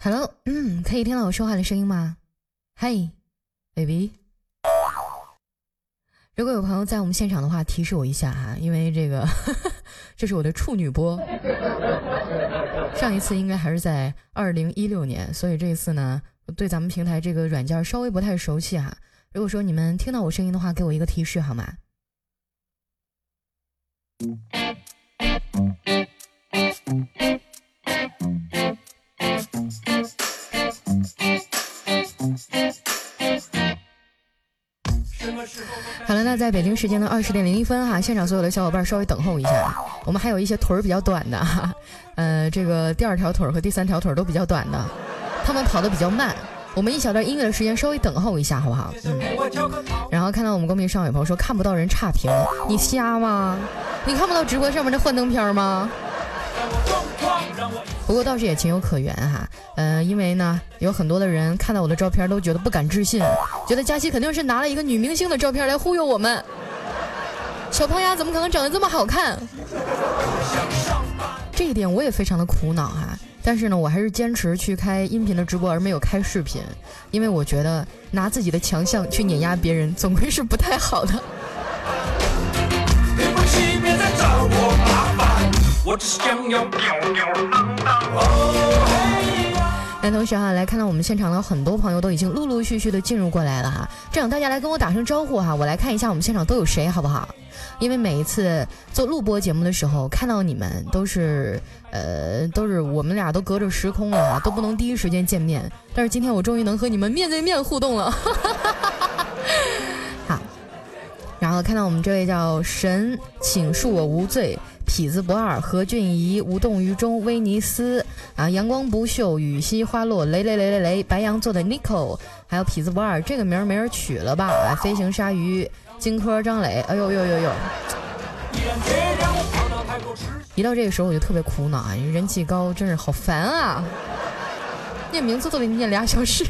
Hello，嗯，可以听到我说话的声音吗？Hey，baby。如果有朋友在我们现场的话，提示我一下哈，因为这个 这是我的处女播，上一次应该还是在二零一六年，所以这一次呢，对咱们平台这个软件稍微不太熟悉哈。如果说你们听到我声音的话，给我一个提示好吗？好了，那在北京时间的二十点零一分哈，现场所有的小伙伴稍微等候一下，我们还有一些腿儿比较短的哈，呃，这个第二条腿和第三条腿都比较短的，他们跑得比较慢，我们一小段音乐的时间稍微等候一下好不好？嗯。然后看到我们公屏上有朋友说看不到人差评，你瞎吗？你看不到直播上面的幻灯片吗？不过倒是也情有可原哈，嗯，因为呢，有很多的人看到我的照片都觉得不敢置信，觉得佳琪肯定是拿了一个女明星的照片来忽悠我们。小胖丫怎么可能长得这么好看？这一点我也非常的苦恼哈，但是呢，我还是坚持去开音频的直播，而没有开视频，因为我觉得拿自己的强项去碾压别人，总归是不太好的。我只想要吊吊郎当。那同时哈，来看到我们现场的很多朋友都已经陆陆续续的进入过来了哈，这样大家来跟我打声招呼哈，我来看一下我们现场都有谁好不好？因为每一次做录播节目的时候，看到你们都是呃都是我们俩都隔着时空了哈，都不能第一时间见面，但是今天我终于能和你们面对面互动了。好，然后看到我们这位叫神，请恕我无罪。痞子不二，何俊怡无动于衷，威尼斯啊，阳光不朽，雨淅花落，雷雷雷雷雷，白羊座的 Nico，还有痞子不二，这个名儿没人取了吧？飞行鲨鱼，荆轲张磊，哎呦呦呦呦！一到这个时候我就特别苦恼啊，因为人气高，真是好烦啊！念名字都得念俩小时。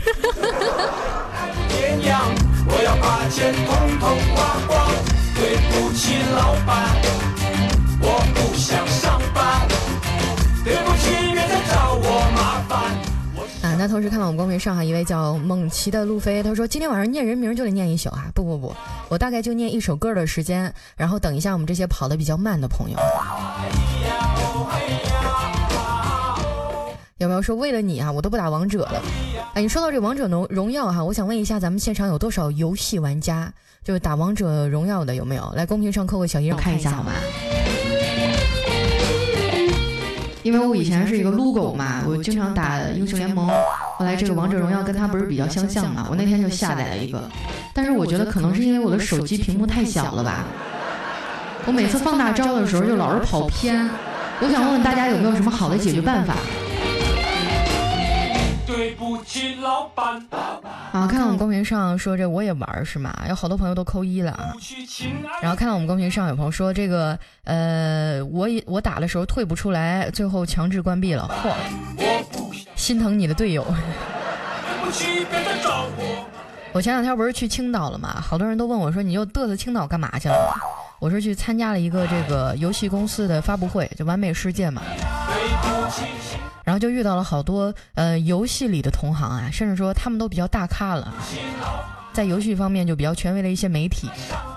我要把钱统统花光，对不起老板。我不想上班，对不起，别再找我麻烦。啊，那同时看到我们公屏上哈一位叫猛奇的路飞，他说今天晚上念人名就得念一宿啊！不不不，我大概就念一首歌的时间，然后等一下我们这些跑的比较慢的朋友。有没有说为了你啊，我都不打王者了？哎，你说到这王者荣荣耀哈，我想问一下咱们现场有多少游戏玩家，就是打王者荣耀的有没有？来公屏上扣个小一，让我看一下好吗？因为我以前是一个撸狗嘛，我经常打英雄联盟，后来这个王者荣耀跟它不是比较相像嘛，我那天就下载了一个，但是我觉得可能是因为我的手机屏幕太小了吧，我每次放大招的时候就老是跑偏，我想问问大家有没有什么好的解决办法？对不起，老板。好，看到我们公屏上说这我也玩是吗？有好多朋友都扣一了啊。然后看到我们公屏上有朋友说这个呃，我也我打的时候退不出来，最后强制关闭了。嚯，心疼你的队友。我前两天不是去青岛了吗？好多人都问我说你又嘚瑟青岛干嘛去了？我是去参加了一个这个游戏公司的发布会，就完美世界嘛。然后就遇到了好多呃游戏里的同行啊，甚至说他们都比较大咖了，在游戏方面就比较权威的一些媒体。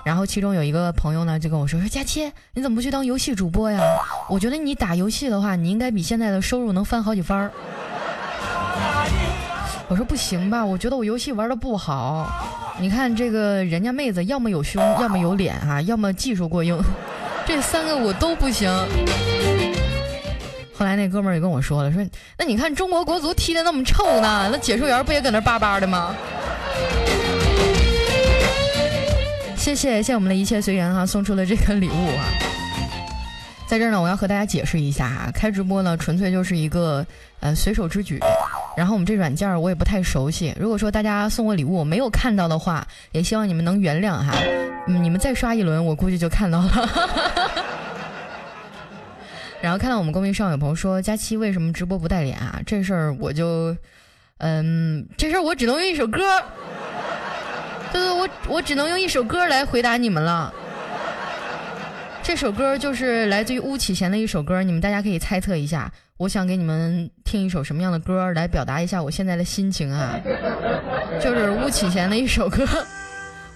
然后其中有一个朋友呢就跟我说说佳期，你怎么不去当游戏主播呀？我觉得你打游戏的话，你应该比现在的收入能翻好几番儿。我说不行吧，我觉得我游戏玩的不好。你看这个人家妹子，要么有胸，要么有脸啊，要么技术过硬，这三个我都不行。后来那哥们儿也跟我说了，说那你看中国国足踢的那么臭呢，那解说员不也搁那叭叭的吗？谢谢谢谢我们的一切随缘哈，送出了这个礼物啊。在这儿呢，我要和大家解释一下哈，开直播呢纯粹就是一个呃随手之举，然后我们这软件我也不太熟悉，如果说大家送我礼物我没有看到的话，也希望你们能原谅哈，你们再刷一轮我估计就看到了。然后看到我们公屏上有朋友说佳期为什么直播不带脸啊？这事儿我就，嗯，这事儿我只能用一首歌，对对，我我只能用一首歌来回答你们了。这首歌就是来自于巫启贤的一首歌，你们大家可以猜测一下。我想给你们听一首什么样的歌来表达一下我现在的心情啊？就是巫启贤的一首歌。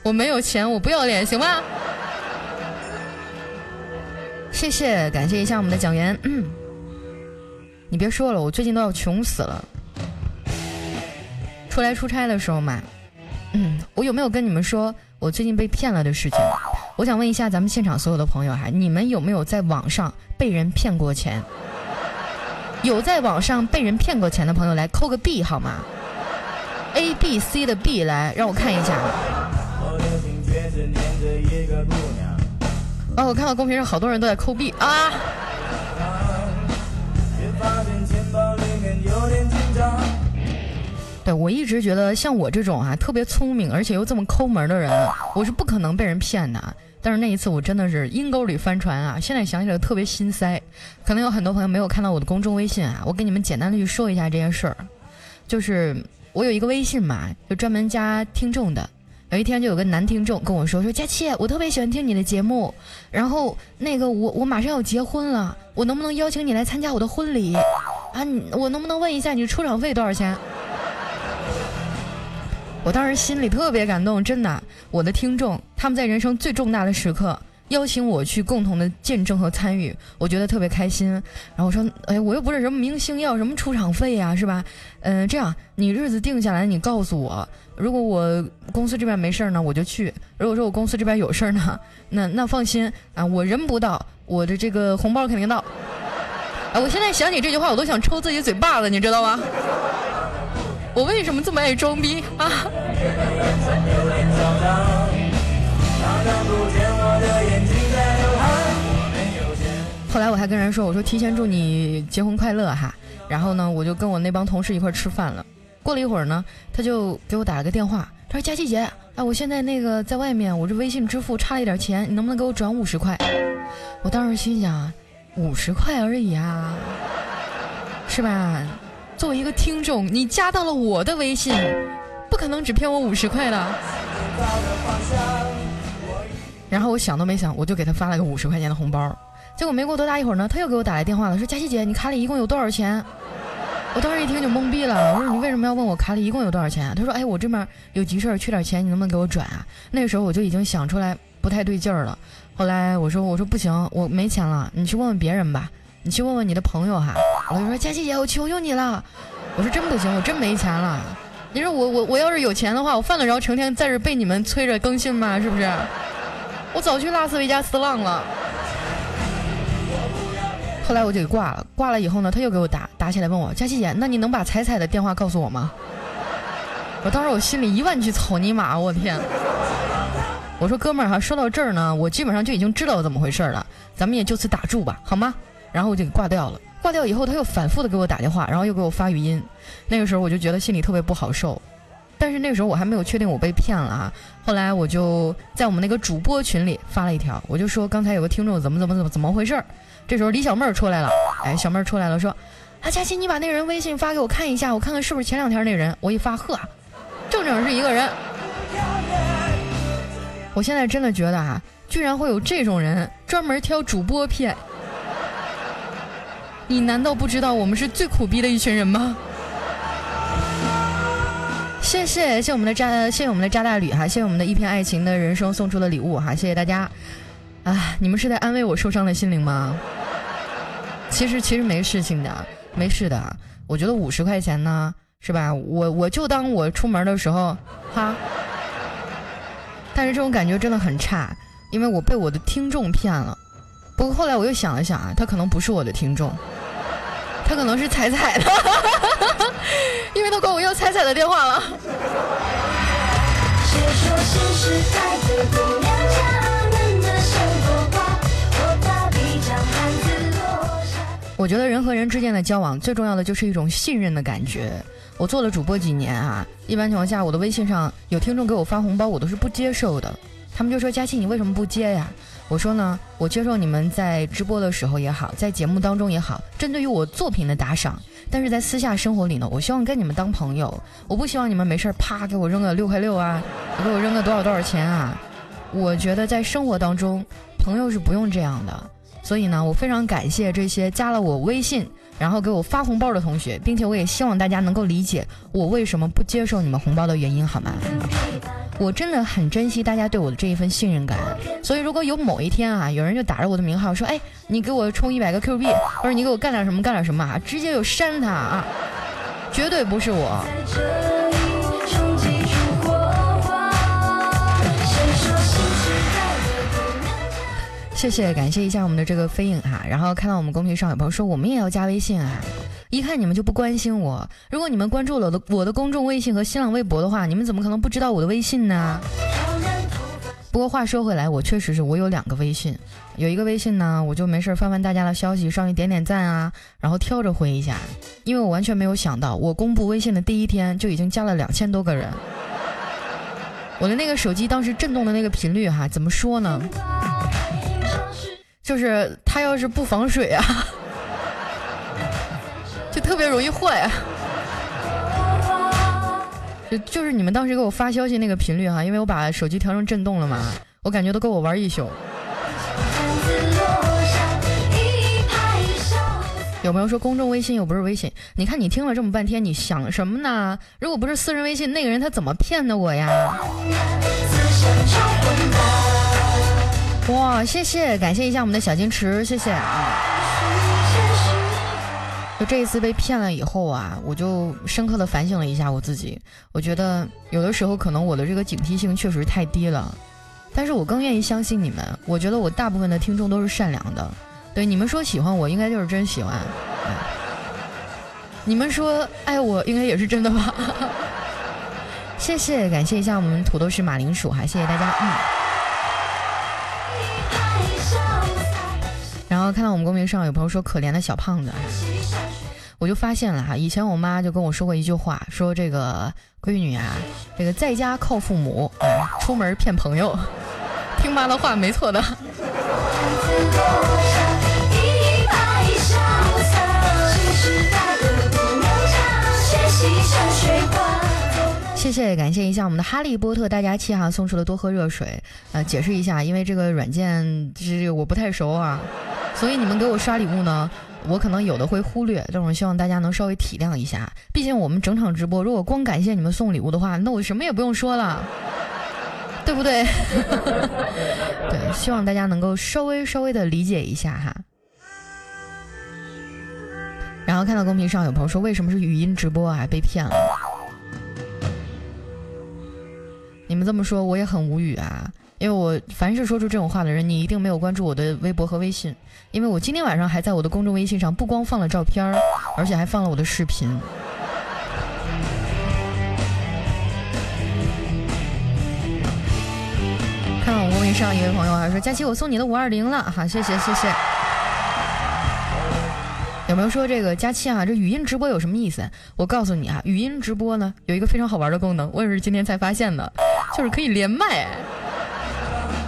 我没有钱，我不要脸，行吗？谢谢，感谢一下我们的蒋员。嗯，你别说了，我最近都要穷死了。出来出差的时候嘛，嗯，我有没有跟你们说我最近被骗了的事情？我想问一下咱们现场所有的朋友哈，你们有没有在网上被人骗过钱？有在网上被人骗过钱的朋友来扣个 B 好吗？A B C 的 B 来，让我看一下。哦，我看到公屏上好多人都在扣币啊。对，我一直觉得像我这种啊特别聪明而且又这么抠门的人，我是不可能被人骗的。但是那一次我真的是阴沟里翻船啊！现在想起来特别心塞。可能有很多朋友没有看到我的公众微信啊，我给你们简单的去说一下这件事儿。就是我有一个微信嘛，就专门加听众的。有一天就有个男听众跟我说：“说佳期，我特别喜欢听你的节目，然后那个我我马上要结婚了，我能不能邀请你来参加我的婚礼？啊，你我能不能问一下你出场费多少钱？”我当时心里特别感动，真的，我的听众他们在人生最重大的时刻邀请我去共同的见证和参与，我觉得特别开心。然后我说，哎，我又不是什么明星，要什么出场费呀，是吧？嗯，这样你日子定下来，你告诉我，如果我公司这边没事儿呢，我就去；如果说我公司这边有事儿呢，那那放心啊，我人不到，我的这个红包肯定到。啊，我现在想起这句话，我都想抽自己嘴巴子，你知道吗？我为什么这么爱装逼啊？后来我还跟人说，我说提前祝你结婚快乐哈。然后呢，我就跟我那帮同事一块吃饭了。过了一会儿呢，他就给我打了个电话，他说：“佳琪姐，啊，我现在那个在外面，我这微信支付差了一点钱，你能不能给我转五十块？”我当时心想，五十块而已啊，是吧？作为一个听众，你加到了我的微信，不可能只骗我五十块的。然后我想都没想，我就给他发了个五十块钱的红包。结果没过多大一会儿呢，他又给我打来电话了，说：“佳琪姐，你卡里一共有多少钱？”我当时一听就懵逼了，我说：“你为什么要问我卡里一共有多少钱？”他说：“哎，我这边有急事儿，缺点钱，你能不能给我转啊？”那个时候我就已经想出来不太对劲儿了。后来我说：“我说不行，我没钱了，你去问问别人吧。”你去问问你的朋友哈，我就说佳琪姐，我求求你了，我说真不行，我真没钱了。你说我我我要是有钱的话，我犯得着成天在这被你们催着更新吗？是不是？我早去拉斯维加斯浪了。后来我就给挂了，挂了以后呢，他又给我打打起来问我佳琪姐，那你能把彩彩的电话告诉我吗？我当时我心里一万句草泥马，我天！我说哥们儿哈，说到这儿呢，我基本上就已经知道怎么回事了，咱们也就此打住吧，好吗？然后我就给挂掉了。挂掉以后，他又反复的给我打电话，然后又给我发语音。那个时候我就觉得心里特别不好受。但是那个时候我还没有确定我被骗了啊。后来我就在我们那个主播群里发了一条，我就说刚才有个听众怎么怎么怎么怎么回事儿。这时候李小妹儿出来了，哎，小妹儿出来了，说：“啊，佳琪，你把那人微信发给我看一下，我看看是不是前两天那人。”我一发，呵，正正是一个人。我现在真的觉得啊，居然会有这种人专门挑主播骗。你难道不知道我们是最苦逼的一群人吗？谢谢，谢谢我们的渣，谢谢我们的渣大吕哈，谢谢我们的一片爱情的人生送出的礼物哈，谢谢大家。啊，你们是在安慰我受伤的心灵吗？其实其实没事情的，没事的。我觉得五十块钱呢，是吧？我我就当我出门的时候哈。但是这种感觉真的很差，因为我被我的听众骗了。不过后来我又想了想啊，他可能不是我的听众，他可能是彩彩的，因为他管我要彩彩的电话了。我觉得人和人之间的交往最重要的就是一种信任的感觉。我做了主播几年啊，一般情况下我的微信上有听众给我发红包，我都是不接受的。他们就说：“佳琪，你为什么不接呀？”我说呢，我接受你们在直播的时候也好，在节目当中也好，针对于我作品的打赏。但是在私下生活里呢，我希望跟你们当朋友，我不希望你们没事啪给我扔个六块六啊，给我扔个多少多少钱啊。我觉得在生活当中，朋友是不用这样的。所以呢，我非常感谢这些加了我微信，然后给我发红包的同学，并且我也希望大家能够理解我为什么不接受你们红包的原因，好吗？我真的很珍惜大家对我的这一份信任感。所以如果有某一天啊，有人就打着我的名号说，哎，你给我充一百个 Q 币，或者你给我干点什么干点什么啊，直接就删他啊，绝对不是我。谢谢，感谢一下我们的这个飞影哈，然后看到我们公屏上有朋友说我们也要加微信啊，一看你们就不关心我。如果你们关注了我的我的公众微信和新浪微博的话，你们怎么可能不知道我的微信呢？不过话说回来，我确实是我有两个微信，有一个微信呢，我就没事翻翻大家的消息，上去点点赞啊，然后挑着回一下，因为我完全没有想到，我公布微信的第一天就已经加了两千多个人，我的那个手机当时震动的那个频率哈，怎么说呢？就是它要是不防水啊，就特别容易坏啊。就就是你们当时给我发消息那个频率哈，因为我把手机调成震动了嘛，我感觉都够我玩一宿。有朋友说公众微信又不是微信，你看你听了这么半天，你想什么呢？如果不是私人微信，那个人他怎么骗的我呀？哇，谢谢，感谢一下我们的小金池，谢谢啊。就这一次被骗了以后啊，我就深刻的反省了一下我自己。我觉得有的时候可能我的这个警惕性确实太低了，但是我更愿意相信你们。我觉得我大部分的听众都是善良的，对你们说喜欢我，应该就是真喜欢。你们说爱我，应该也是真的吧？谢谢，感谢一下我们土豆是马铃薯哈，谢谢大家，嗯。看到我们公屏上有朋友说可怜的小胖子，我就发现了哈，以前我妈就跟我说过一句话，说这个闺女啊，这个在家靠父母，出门骗朋友，听妈的话没错的。谢谢，感谢一下我们的哈利波特大家气哈送出了多喝热水，呃，解释一下，因为这个软件就是我不太熟啊。所以你们给我刷礼物呢，我可能有的会忽略，但我希望大家能稍微体谅一下。毕竟我们整场直播，如果光感谢你们送礼物的话，那我什么也不用说了，对不对？对，希望大家能够稍微稍微的理解一下哈。然后看到公屏上有朋友说，为什么是语音直播啊？被骗了。你们这么说，我也很无语啊。因为我凡是说出这种话的人，你一定没有关注我的微博和微信。因为我今天晚上还在我的公众微信上，不光放了照片，而且还放了我的视频。看到我公屏上一位朋友还说：“佳琪，我送你的五二零了，好，谢谢谢谢。”有没有说这个佳期啊？这语音直播有什么意思？我告诉你啊，语音直播呢有一个非常好玩的功能，我也是今天才发现的，就是可以连麦。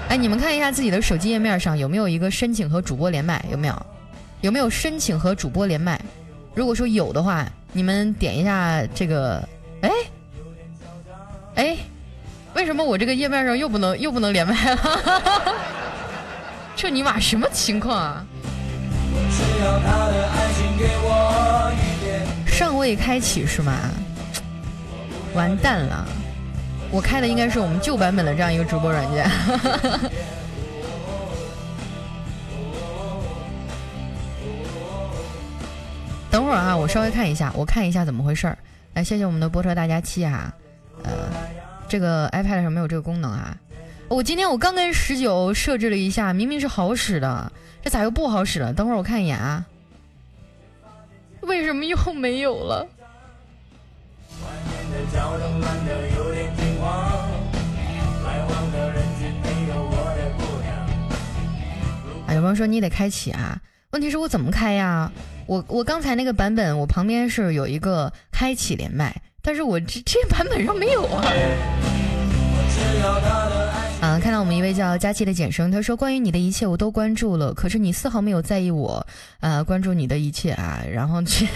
哎，你们看一下自己的手机页面上有没有一个申请和主播连麦？有没有？有没有申请和主播连麦？如果说有的话，你们点一下这个。哎，哎，为什么我这个页面上又不能又不能连麦了？这尼玛什么情况啊？尚未开启是吗？完蛋了。我开的应该是我们旧版本的这样一个直播软件。等会儿啊，我稍微看一下，我看一下怎么回事儿。来，谢谢我们的波车大家期啊。呃，这个 iPad 上没有这个功能啊。我今天我刚跟十九设置了一下，明明是好使的，这咋又不好使了？等会儿我看一眼啊。为什么又没有了？哎，有朋友说你得开启啊？问题是我怎么开呀？我我刚才那个版本，我旁边是有一个开启连麦，但是我这这版本上没有啊。啊，看到我们一位叫佳琪的简生，他说关于你的一切我都关注了，可是你丝毫没有在意我，呃，关注你的一切啊，然后去。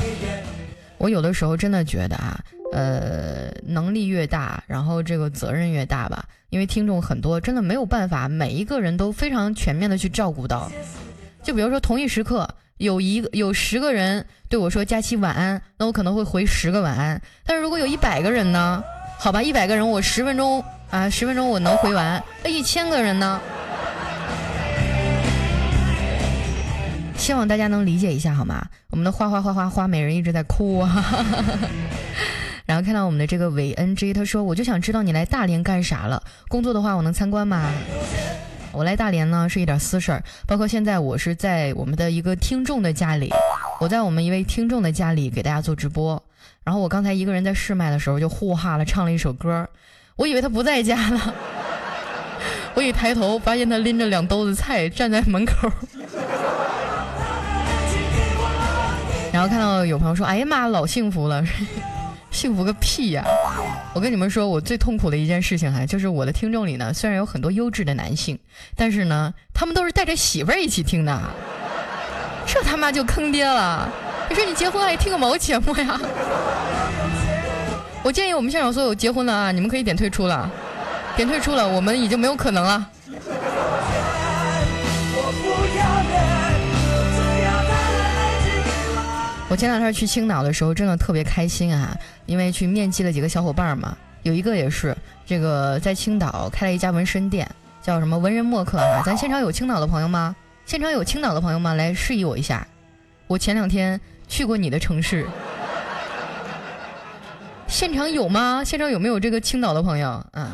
我有的时候真的觉得啊，呃，能力越大，然后这个责任越大吧，因为听众很多，真的没有办法每一个人都非常全面的去照顾到。就比如说同一时刻有一个有十个人对我说佳期晚安，那我可能会回十个晚安。但是如果有一百个人呢？好吧，一百个人我十分钟啊，十分钟我能回完。那一千个人呢？希望大家能理解一下好吗？我们的花花花花花美人一直在哭啊。然后看到我们的这个韦恩 J，他说我就想知道你来大连干啥了？工作的话我能参观吗？我来大连呢是一点私事儿，包括现在我是在我们的一个听众的家里，我在我们一位听众的家里给大家做直播。然后我刚才一个人在试麦的时候就呼哈了唱了一首歌，我以为他不在家了，我一抬头发现他拎着两兜子菜站在门口。然后看到有朋友说：“哎呀妈，老幸福了，幸福个屁呀！”我跟你们说，我最痛苦的一件事情哈，就是我的听众里呢，虽然有很多优质的男性，但是呢，他们都是带着媳妇儿一起听的，这他妈就坑爹了！你说你结婚还听个毛节目呀？我建议我们现场所有结婚的啊，你们可以点退出了，点退出了，我们已经没有可能了。我前两天去青岛的时候，真的特别开心啊，因为去面基了几个小伙伴嘛，有一个也是这个在青岛开了一家纹身店，叫什么文人墨客啊。咱现场有青岛的朋友吗？现场有青岛的朋友吗？来示意我一下。我前两天去过你的城市，现场有吗？现场有没有这个青岛的朋友？嗯。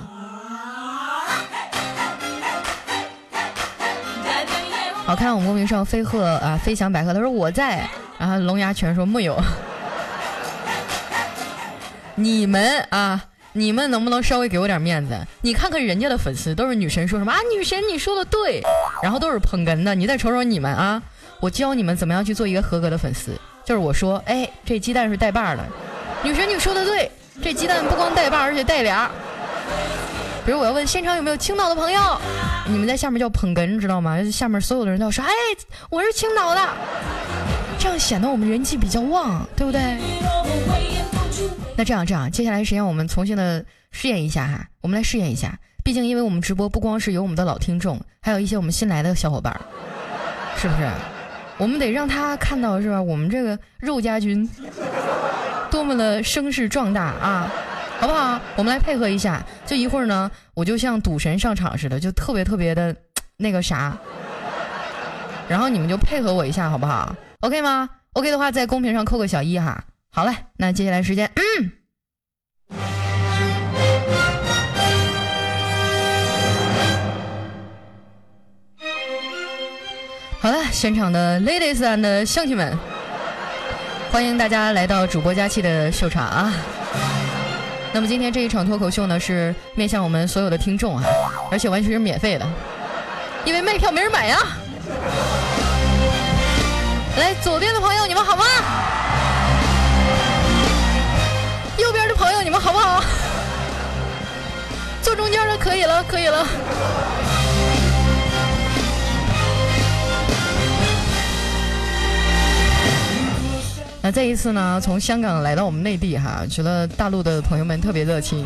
好看，我们公屏上飞鹤啊，飞翔百科，他说我在。然后龙牙泉说木有，你们啊，你们能不能稍微给我点面子？你看看人家的粉丝都是女神，说什么啊？女神你说的对，然后都是捧哏的。你再瞅瞅你们啊，我教你们怎么样去做一个合格的粉丝。就是我说，哎，这鸡蛋是带把的，女神你说的对，这鸡蛋不光带把，而且带俩。比如我要问现场有没有青岛的朋友，你们在下面叫捧哏，知道吗？下面所有的人都要说，哎，我是青岛的。这样显得我们人气比较旺，对不对？那这样这样，接下来时间我们重新的试验一下哈，我们来试验一下。毕竟因为我们直播不光是有我们的老听众，还有一些我们新来的小伙伴，是不是？我们得让他看到是吧？我们这个肉家军多么的声势壮大啊，好不好？我们来配合一下，就一会儿呢，我就像赌神上场似的，就特别特别的那个啥，然后你们就配合我一下，好不好？OK 吗？OK 的话，在公屏上扣个小一哈。好嘞，那接下来时间，嗯，好了，现场的 ladies and 乡亲们，欢迎大家来到主播佳期的秀场啊。那么今天这一场脱口秀呢，是面向我们所有的听众啊，而且完全是免费的，因为卖票没人买呀。来，左边的朋友，你们好吗？右边的朋友，你们好不好？坐中间的可以了，可以了。那这一次呢，从香港来到我们内地哈，觉得大陆的朋友们特别热情。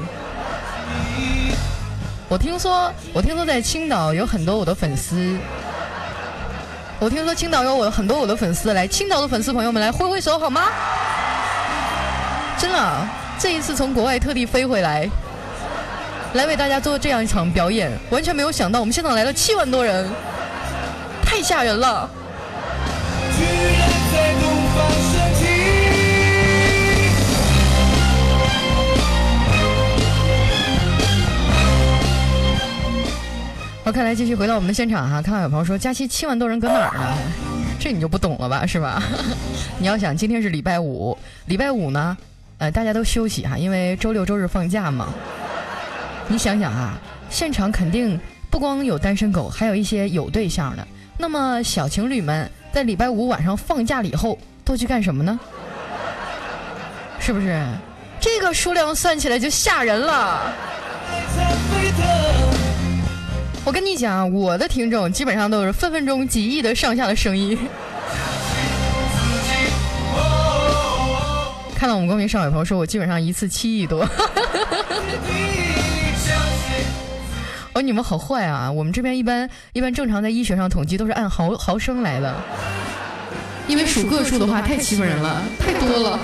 我听说，我听说在青岛有很多我的粉丝。我听说青岛有我很多我的粉丝，来青岛的粉丝朋友们来挥挥手好吗？真的，这一次从国外特地飞回来，来为大家做这样一场表演，完全没有想到我们现场来了七万多人，太吓人了。好，看来继续回到我们的现场哈。看到有朋友说，假期七万多人搁哪儿呢？这你就不懂了吧，是吧？你要想，今天是礼拜五，礼拜五呢，呃，大家都休息哈，因为周六周日放假嘛。你想想啊，现场肯定不光有单身狗，还有一些有对象的。那么小情侣们在礼拜五晚上放假了以后都去干什么呢？是不是？这个数量算起来就吓人了。我跟你讲，我的听众基本上都是分分钟几亿的上下的声音。看到我们公屏上有朋友说，我基本上一次七亿多。哦，你们好坏啊！我们这边一般一般正常在医学上统计都是按毫毫升来的，因为数个数的话太欺负人了，太多了。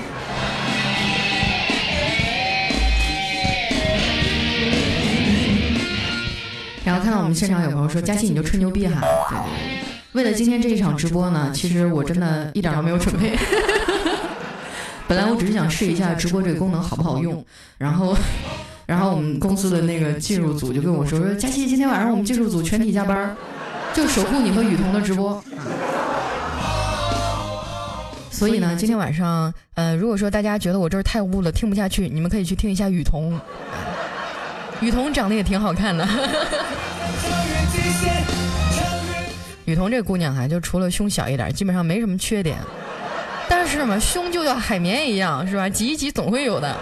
到我们现场有朋友说：“佳琪，你就吹牛逼哈！”对对对，为了今天这一场直播呢，其实我真的一点都没有准备。本来我只是想试一下直播这个功能好不好用，然后。然后我们公司的那个技术组就跟我说说，佳琪，今天晚上我们技术组全体加班，就守护你和雨桐的直播。所以呢，今天晚上，呃，如果说大家觉得我这儿太污了，听不下去，你们可以去听一下雨桐。雨桐长得也挺好看的。雨桐这姑娘哈，就除了胸小一点，基本上没什么缺点。但是嘛，胸就像海绵一样，是吧？挤一挤总会有的。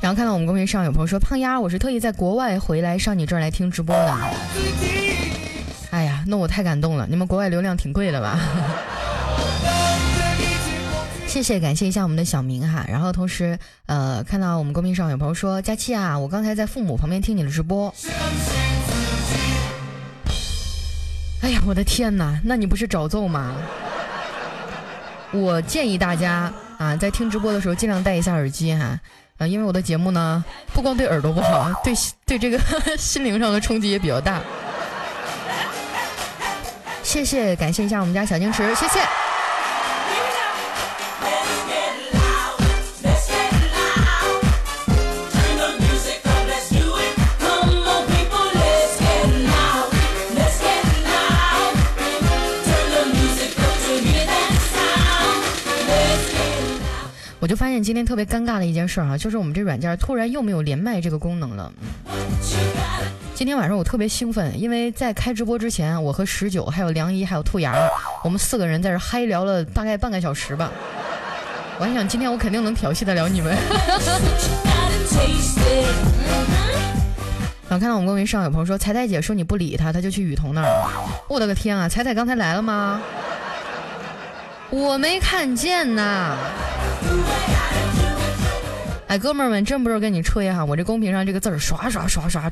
然后看到我们公屏上有朋友说：“胖丫，我是特意在国外回来上你这儿来听直播的。”哎呀，那我太感动了！你们国外流量挺贵的吧？谢谢，感谢一下我们的小明哈。然后同时，呃，看到我们公屏上有朋友说：“佳期啊，我刚才在父母旁边听你的直播。”哎呀，我的天哪！那你不是找揍吗？我建议大家啊，在听直播的时候尽量戴一下耳机哈。啊，因为我的节目呢，不光对耳朵不好，对对这个 心灵上的冲击也比较大。谢谢，感谢一下我们家小晶池，谢谢。我就发现今天特别尴尬的一件事儿啊，就是我们这软件突然又没有连麦这个功能了。今天晚上我特别兴奋，因为在开直播之前，我和十九还有梁一还有兔牙，我们四个人在这嗨聊了大概半个小时吧。我还想今天我肯定能调戏得了你们。然后看到我们公屏上有朋友说彩彩姐说你不理他，他就去雨桐那儿。我的个天啊，彩彩刚才来了吗？我没看见呐。哎，哥们儿们，真不是跟你吹哈，我这公屏上这个字儿刷刷刷刷。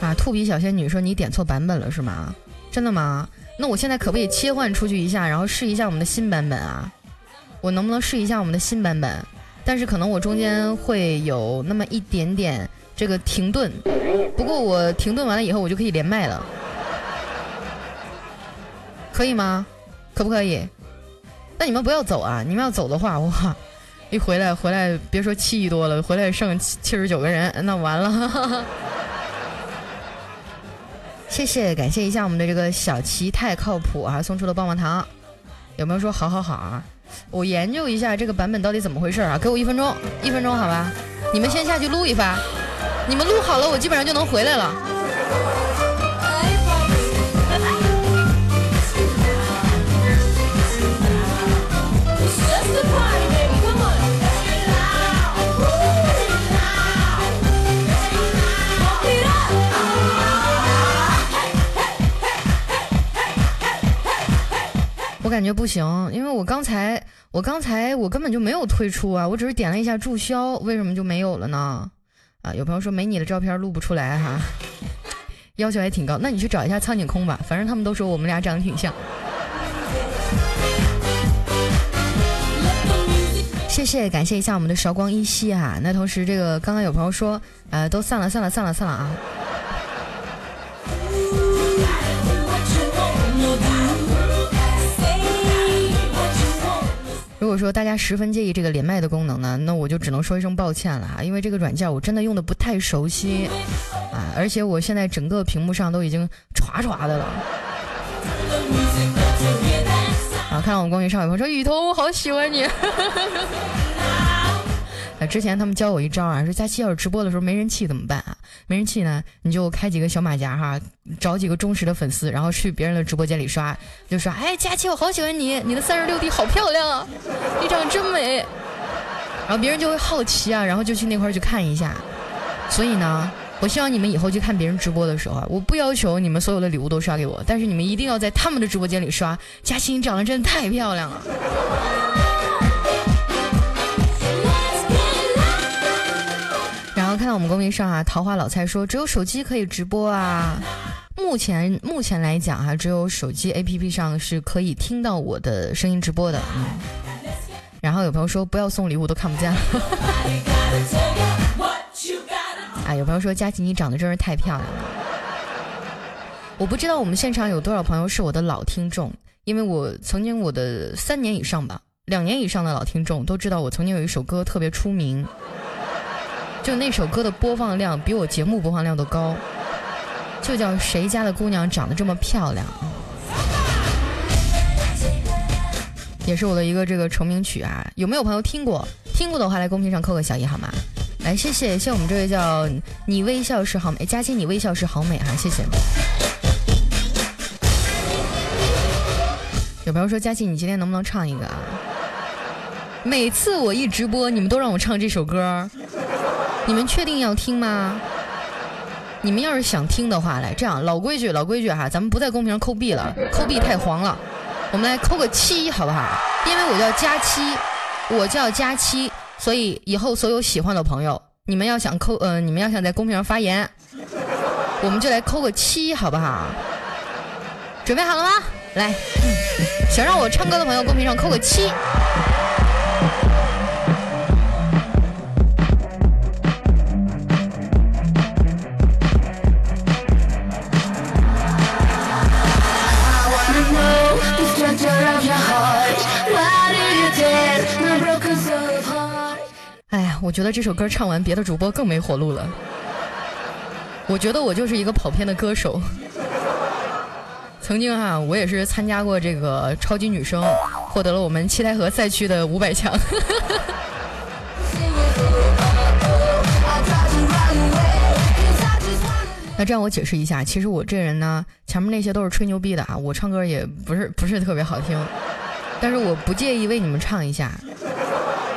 啊，兔皮小仙女说你点错版本了是吗？真的吗？那我现在可不可以切换出去一下，然后试一下我们的新版本啊？我能不能试一下我们的新版本？但是可能我中间会有那么一点点这个停顿，不过我停顿完了以后，我就可以连麦了。可以吗？可不可以？那你们不要走啊！你们要走的话，哇，一回来回来，别说七亿多了，回来剩七七十九个人，那完了。谢谢，感谢一下我们的这个小齐太靠谱啊，送出了棒棒糖。有没有说好好好啊？我研究一下这个版本到底怎么回事啊？给我一分钟，一分钟好吧？你们先下去撸一发，你们录好了，我基本上就能回来了。我感觉不行，因为我刚才我刚才我根本就没有退出啊，我只是点了一下注销，为什么就没有了呢？啊，有朋友说没你的照片录不出来哈，要求还挺高，那你去找一下苍井空吧，反正他们都说我们俩长得挺像。谢谢，感谢一下我们的韶光依稀哈。那同时这个刚刚有朋友说，呃，都散了散了散了散了啊。如果说大家十分介意这个连麦的功能呢，那我就只能说一声抱歉了哈，因为这个软件我真的用的不太熟悉啊，而且我现在整个屏幕上都已经唰唰的了。啊，看到我们公屏上有朋友说雨桐，我好喜欢你。之前他们教我一招啊，说佳期要是直播的时候没人气怎么办啊？没人气呢，你就开几个小马甲哈，找几个忠实的粉丝，然后去别人的直播间里刷，就说：“哎，佳期，我好喜欢你，你的三十六 D 好漂亮啊，你长得真美。”然后别人就会好奇啊，然后就去那块去看一下。所以呢，我希望你们以后去看别人直播的时候，我不要求你们所有的礼物都刷给我，但是你们一定要在他们的直播间里刷。佳琪，你长得真的太漂亮了。到我们公屏上啊，桃花老蔡说只有手机可以直播啊。目前目前来讲哈，只有手机 APP 上是可以听到我的声音直播的。嗯。然后有朋友说不要送礼物，都看不见了。啊，有朋友说佳琪你长得真是太漂亮了。我不知道我们现场有多少朋友是我的老听众，因为我曾经我的三年以上吧，两年以上的老听众都知道我曾经有一首歌特别出名，就那首歌的播放量比我节目播放量都高，就叫谁家的姑娘长得这么漂亮，也是我的一个这个成名曲啊。有没有朋友听过？听过的话来公屏上扣个小一好吗？来，谢谢，谢我们这位叫你微笑是好美，佳欣你微笑是好美哈，谢谢。有朋友说佳欣你今天能不能唱一个啊？每次我一直播，你们都让我唱这首歌，你们确定要听吗？你们要是想听的话，来这样老规矩老规矩哈，咱们不在公屏上扣币了，扣币太黄了，我们来扣个七好不好？因为我叫佳期，我叫佳期。所以以后所有喜欢的朋友，你们要想扣呃，你们要想在公屏上发言，我们就来扣个七，好不好？准备好了吗？来，想让我唱歌的朋友，公屏上扣个七。我觉得这首歌唱完，别的主播更没活路了。我觉得我就是一个跑偏的歌手。曾经哈，我也是参加过这个超级女声，获得了我们七台河赛区的五百强。那这样我解释一下，其实我这人呢，前面那些都是吹牛逼的啊，我唱歌也不是不是特别好听，但是我不介意为你们唱一下。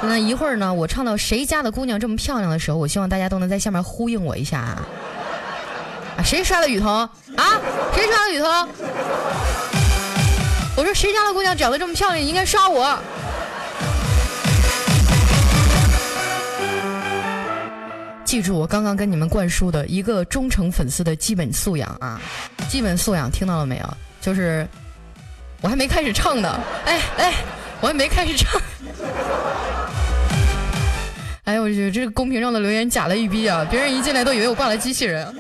那一会儿呢，我唱到谁家的姑娘这么漂亮的时候，我希望大家都能在下面呼应我一下啊！啊，谁刷的雨桐啊？谁刷的雨桐？我说谁家的姑娘长得这么漂亮，应该刷我。记住我刚刚跟你们灌输的一个忠诚粉丝的基本素养啊！基本素养听到了没有？就是我还没开始唱呢，哎哎，我还没开始唱。哎呦我去，这个公屏上的留言假的一逼啊！别人一进来都以为我挂了机器人。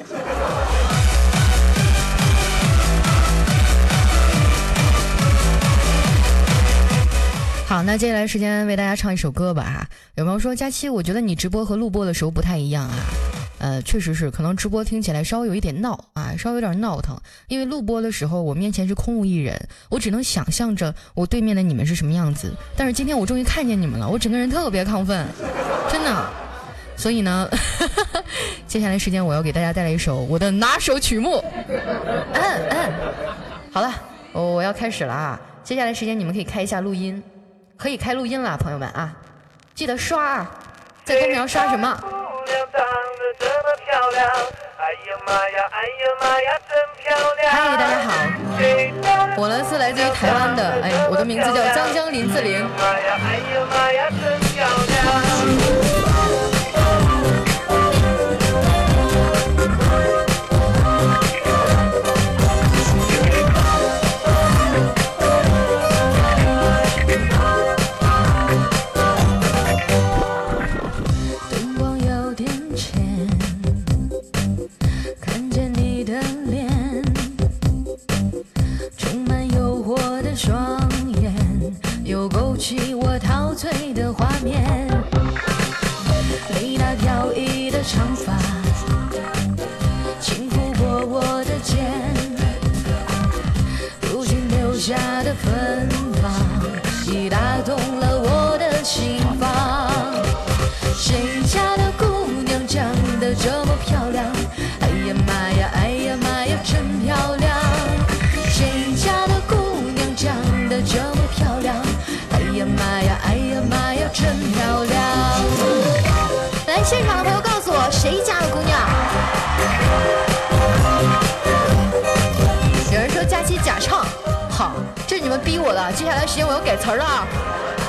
好，那接下来时间为大家唱一首歌吧哈。有朋友说佳期，我觉得你直播和录播的时候不太一样啊。呃，确实是，可能直播听起来稍微有一点闹啊，稍微有点闹腾。因为录播的时候，我面前是空无一人，我只能想象着我对面的你们是什么样子。但是今天我终于看见你们了，我整个人特别亢奋，真的。所以呢，接下来时间我要给大家带来一首我的拿手曲目。嗯嗯，好了，我我要开始了啊！接下来时间你们可以开一下录音，可以开录音了，朋友们啊，记得刷啊，在公屏上刷什么？嗨，大家好，我呢是来自于台湾的，哎，我的名字叫江江林志玲。现场的朋友告诉我，谁大的分。接下来时间我要改词儿了。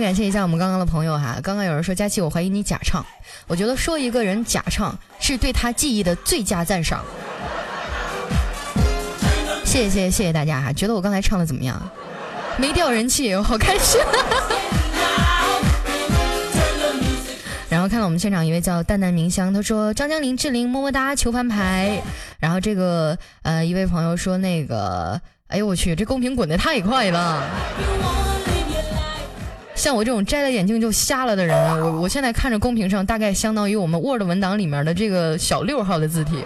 感谢一下我们刚刚的朋友哈。刚刚有人说佳琪，我怀疑你假唱。我觉得说一个人假唱是对他记忆的最佳赞赏。谢谢谢谢谢谢大家哈，觉得我刚才唱的怎么样？没掉人气，我好开心。然后看到我们现场一位叫淡淡明香，他说张江林志玲么么哒求翻牌。然后这个呃一位朋友说那个，哎呦我去，这公屏滚的太快了。像我这种摘了眼镜就瞎了的人，我我现在看着公屏上大概相当于我们 Word 文档里面的这个小六号的字体，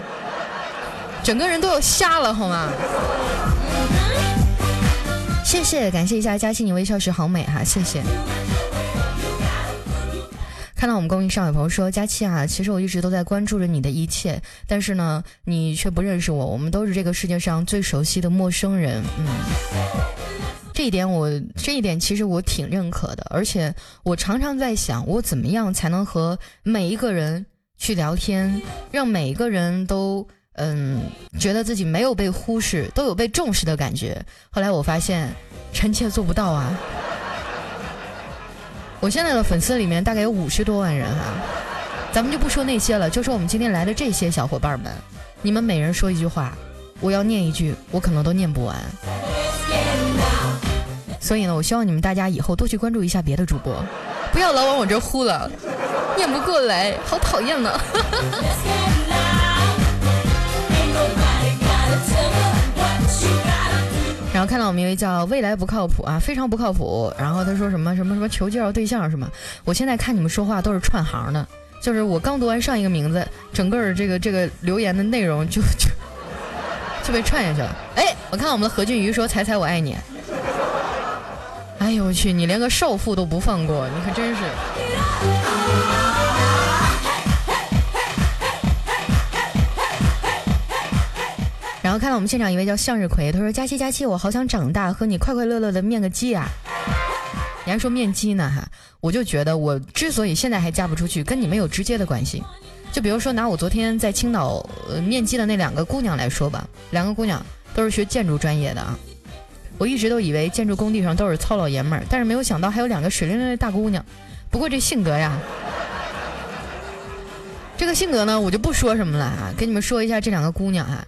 整个人都要瞎了，好吗？谢谢，感谢一下佳琪，你微笑时好美哈，谢谢。看到我们公屏上有朋友说佳琪啊，其实我一直都在关注着你的一切，但是呢，你却不认识我，我们都是这个世界上最熟悉的陌生人，嗯。这一点我这一点其实我挺认可的，而且我常常在想，我怎么样才能和每一个人去聊天，让每一个人都嗯觉得自己没有被忽视，都有被重视的感觉。后来我发现，臣妾做不到啊。我现在的粉丝里面大概有五十多万人哈、咱们就不说那些了，就说我们今天来的这些小伙伴们，你们每人说一句话，我要念一句，我可能都念不完。所以呢，我希望你们大家以后多去关注一下别的主播，不要老往我这呼了，念不过来，好讨厌呢。然后看到我们一位叫未来不靠谱啊，非常不靠谱。然后他说什么什么什么求介绍对象什么，我现在看你们说话都是串行的，就是我刚读完上一个名字，整个这个这个留言的内容就就就被串下去了。哎，我看我们的何俊瑜说彩彩我爱你。哎呦我去，你连个少妇都不放过，你可真是。然后看到我们现场一位叫向日葵，他说：“佳期佳期，我好想长大，和你快快乐乐的面个基啊！”你还说面基呢哈？我就觉得我之所以现在还嫁不出去，跟你们有直接的关系。就比如说拿我昨天在青岛呃面基的那两个姑娘来说吧，两个姑娘都是学建筑专业的啊。我一直都以为建筑工地上都是糙老爷们儿，但是没有想到还有两个水灵灵的大姑娘。不过这性格呀，这个性格呢，我就不说什么了啊，跟你们说一下这两个姑娘啊。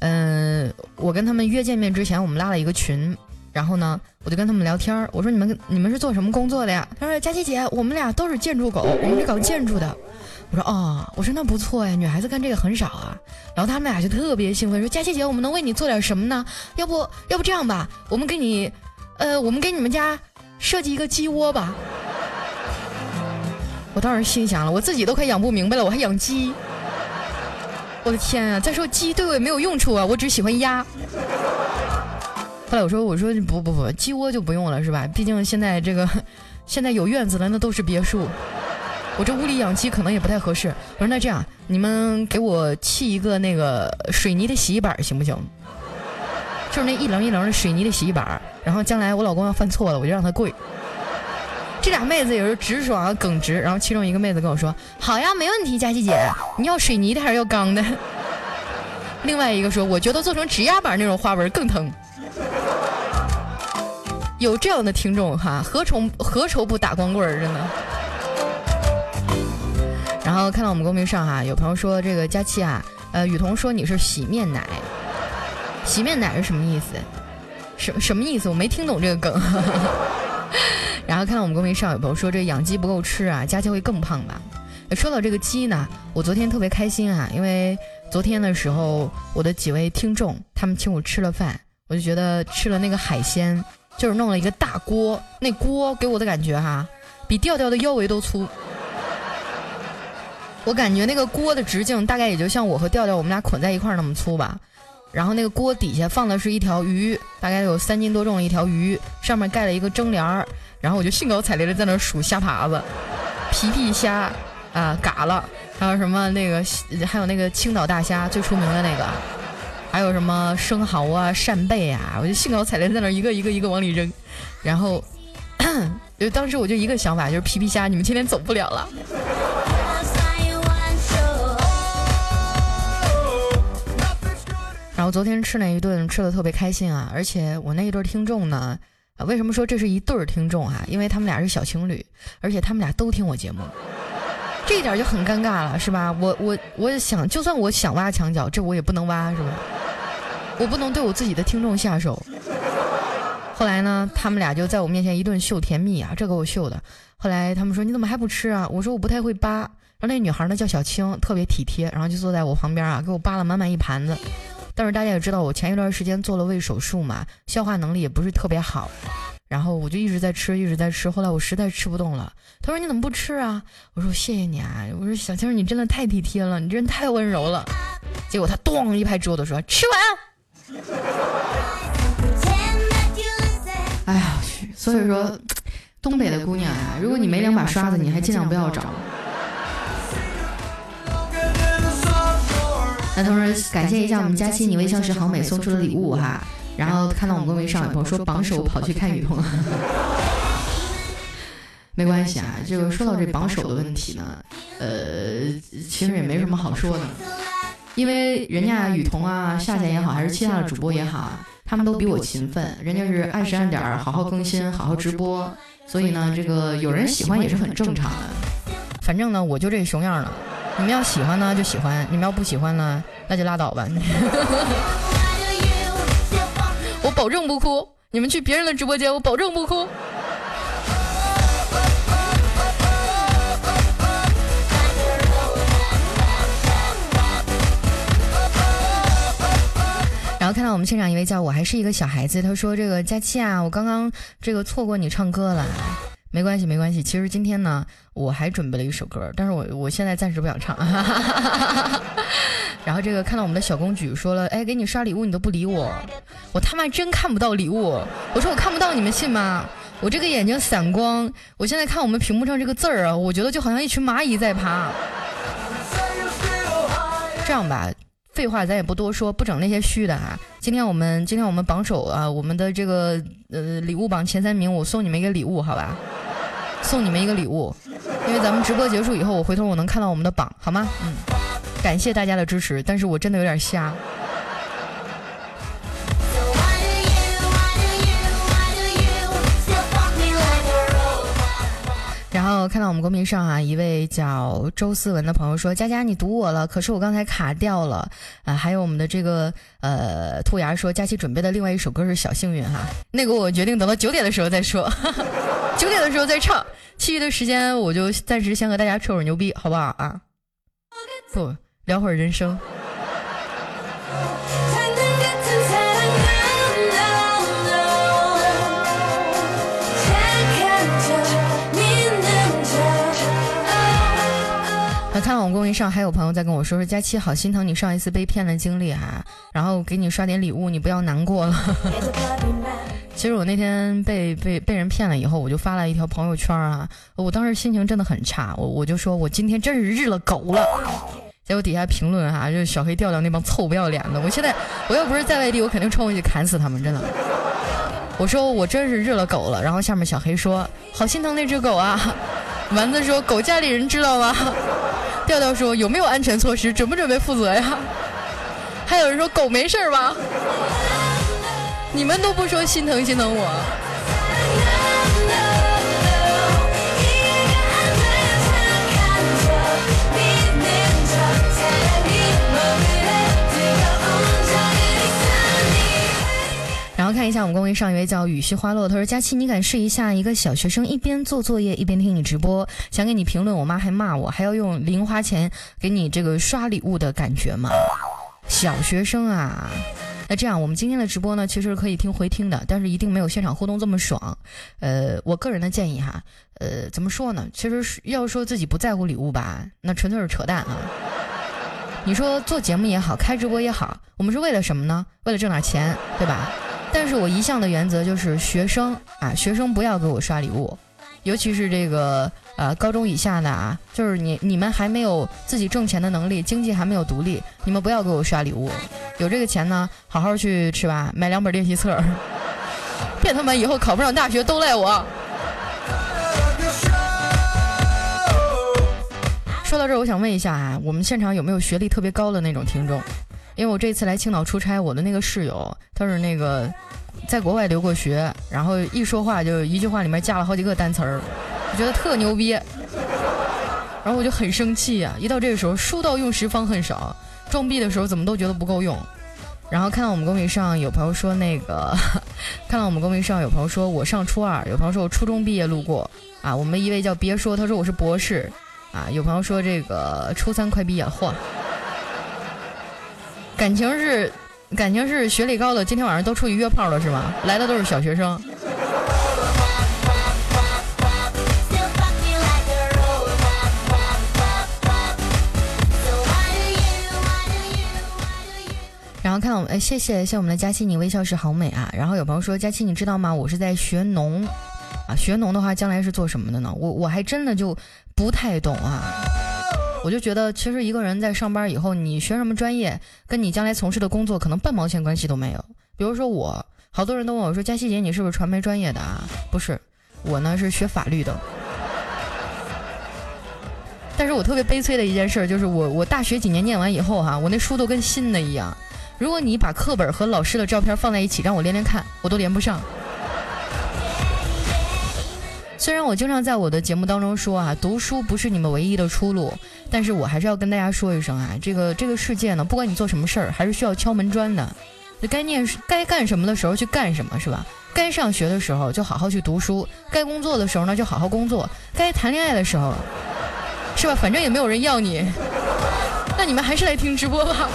嗯，我跟他们约见面之前，我们拉了一个群，然后呢，我就跟他们聊天儿。我说你们你们是做什么工作的呀？他说佳琪姐，我们俩都是建筑狗，我们是搞建筑的。我说哦，我说那不错呀，女孩子干这个很少啊。然后他们俩就特别兴奋，说佳琪姐，我们能为你做点什么呢？要不要不这样吧，我们给你，呃，我们给你们家设计一个鸡窝吧。我当时心想了，我自己都快养不明白了，我还养鸡。我的天啊！再说鸡对我也没有用处啊，我只喜欢鸭。后来我说我说不不不，鸡窝就不用了是吧？毕竟现在这个现在有院子的那都是别墅，我这屋里养鸡可能也不太合适。我说那这样，你们给我砌一个那个水泥的洗衣板行不行？就是那一棱一棱的水泥的洗衣板，然后将来我老公要犯错了，我就让他跪。这俩妹子也是直爽啊耿直，然后其中一个妹子跟我说：“好呀，没问题，佳琪姐，你要水泥的还是要钢的？” 另外一个说：“我觉得做成指压板那种花纹更疼。”有这样的听众哈，何愁何愁不打光棍儿？真的。然后看到我们公屏上哈，有朋友说这个佳期啊，呃，雨桐说你是洗面奶，洗面奶是什么意思？什什么意思？我没听懂这个梗。然后看到我们公屏上有朋友说这养鸡不够吃啊，佳期会更胖吧？说到这个鸡呢，我昨天特别开心啊，因为昨天的时候我的几位听众他们请我吃了饭，我就觉得吃了那个海鲜。就是弄了一个大锅，那锅给我的感觉哈，比调调的腰围都粗。我感觉那个锅的直径大概也就像我和调调我们俩捆在一块儿那么粗吧。然后那个锅底下放的是一条鱼，大概有三斤多重的一条鱼，上面盖了一个蒸帘儿。然后我就兴高采烈的在那数虾爬子、皮皮虾啊、嘎了，还有什么那个还有那个青岛大虾最出名的那个。还有什么生蚝啊、扇贝啊，我就兴高采烈在那一个一个一个往里扔，然后，就当时我就一个想法，就是皮皮虾，你们今天走不了了。然后昨天吃那一顿吃的特别开心啊，而且我那一对听众呢，为什么说这是一对儿听众啊？因为他们俩是小情侣，而且他们俩都听我节目。这一点就很尴尬了，是吧？我我我想，就算我想挖墙角，这我也不能挖，是吧？我不能对我自己的听众下手。后来呢，他们俩就在我面前一顿秀甜蜜啊，这给我秀的。后来他们说：“你怎么还不吃啊？”我说：“我不太会扒。”然后那女孩呢叫小青，特别体贴，然后就坐在我旁边啊，给我扒了满满一盘子。但是大家也知道，我前一段时间做了胃手术嘛，消化能力也不是特别好。然后我就一直在吃，一直在吃。后来我实在吃不动了，他说：“你怎么不吃啊？”我说：“谢谢你啊。”我说：“小青，你真的太体贴了，你真太温柔了。”结果他咣一拍桌子说：“吃完。”哎呀，去！所以说，东北的姑娘啊，如果你没两把刷子，你还尽量不要找。那同时感谢一下我们佳期，你微笑时好美送出的礼物哈。然后看到我们公屏上有朋友说榜首跑去看雨桐，没关系啊。这个说到这榜首的问题呢，呃，其实也没什么好说的，因为人家雨桐啊、夏夏也好，还是其他的主播也好，他们都比我勤奋，人家是按时按点儿好好更新、好好直播，所以呢，这个有人喜欢也是很正常的。反正呢，我就这熊样了，你们要喜欢呢就喜欢，你们要不喜欢呢，那就拉倒吧。我保证不哭，你们去别人的直播间，我保证不哭。然后看到我们现场一位叫我还是一个小孩子，他说：“这个佳期啊，我刚刚这个错过你唱歌了。”没关系，没关系。其实今天呢，我还准备了一首歌，但是我我现在暂时不想唱。然后这个看到我们的小公举说了，哎，给你刷礼物你都不理我，我他妈真看不到礼物。我说我看不到，你们信吗？我这个眼睛散光，我现在看我们屏幕上这个字儿啊，我觉得就好像一群蚂蚁在爬。这样吧，废话咱也不多说，不整那些虚的啊。今天我们今天我们榜首啊，我们的这个呃礼物榜前三名，我送你们一个礼物，好吧？送你们一个礼物，因为咱们直播结束以后，我回头我能看到我们的榜，好吗？嗯，感谢大家的支持，但是我真的有点瞎。然后看到我们公屏上啊，一位叫周思文的朋友说：“佳佳，你读我了，可是我刚才卡掉了啊。”还有我们的这个呃兔牙说：“佳琪准备的另外一首歌是小幸运哈，那个我决定等到九点的时候再说，九点的时候再唱，其余的时间我就暂时先和大家吹会儿牛逼，好不好啊？不聊会儿人生。”我公屏上还有朋友在跟我说说佳期好心疼你上一次被骗的经历哈，然后给你刷点礼物，你不要难过了。其实我那天被被被人骗了以后，我就发了一条朋友圈啊，我当时心情真的很差，我我就说我今天真是日了狗了，结果底下评论哈，就是小黑调调那帮臭不要脸的。我现在我要不是在外地，我肯定冲过去砍死他们，真的。我说我真是日了狗了。然后下面小黑说好心疼那只狗啊。丸子说狗家里人知道吗？调调说有没有安全措施，准不准备负责呀？还有人说狗没事吧？你们都不说心疼心疼我。然后看一下我们公屏上一位叫雨絮花落，他说：“佳期，你敢试一下一个小学生一边做作业一边听你直播，想给你评论，我妈还骂我，还要用零花钱给你这个刷礼物的感觉吗？”小学生啊，那这样我们今天的直播呢，其实可以听回听的，但是一定没有现场互动这么爽。呃，我个人的建议哈，呃，怎么说呢？其实要说自己不在乎礼物吧，那纯粹是扯淡啊。你说做节目也好，开直播也好，我们是为了什么呢？为了挣点钱，对吧？但是我一向的原则就是学生啊，学生不要给我刷礼物，尤其是这个呃高中以下的啊，就是你你们还没有自己挣钱的能力，经济还没有独立，你们不要给我刷礼物，有这个钱呢，好好去吃吧，买两本练习册，别他妈以后考不上大学都赖我。说到这儿，我想问一下啊，我们现场有没有学历特别高的那种听众？因为我这次来青岛出差，我的那个室友他是那个在国外留过学，然后一说话就一句话里面加了好几个单词儿，我觉得特牛逼。然后我就很生气呀，一到这个时候，书到用时方恨少，装逼的时候怎么都觉得不够用。然后看到我们公屏上有朋友说那个，看到我们公屏上有朋友说我上初二，有朋友说我初中毕业路过啊，我们一位叫别说，他说我是博士啊，有朋友说这个初三快毕业，嚯。感情是，感情是学历高的，今天晚上都出去约炮了是吗？来的都是小学生。然后看我们，哎，谢谢谢谢我们的佳期，你微笑是好美啊。然后有朋友说，佳期你知道吗？我是在学农，啊，学农的话将来是做什么的呢？我我还真的就不太懂啊。我就觉得，其实一个人在上班以后，你学什么专业，跟你将来从事的工作可能半毛钱关系都没有。比如说我，好多人都问我说：“佳琪姐，你是不是传媒专业的啊？”不是，我呢是学法律的。但是我特别悲催的一件事就是，我我大学几年念完以后哈，我那书都跟新的一样。如果你把课本和老师的照片放在一起，让我连连看，我都连不上。虽然我经常在我的节目当中说啊，读书不是你们唯一的出路，但是我还是要跟大家说一声啊，这个这个世界呢，不管你做什么事儿，还是需要敲门砖的。该念该干什么的时候去干什么，是吧？该上学的时候就好好去读书，该工作的时候呢就好好工作，该谈恋爱的时候，是吧？反正也没有人要你，那你们还是来听直播吧。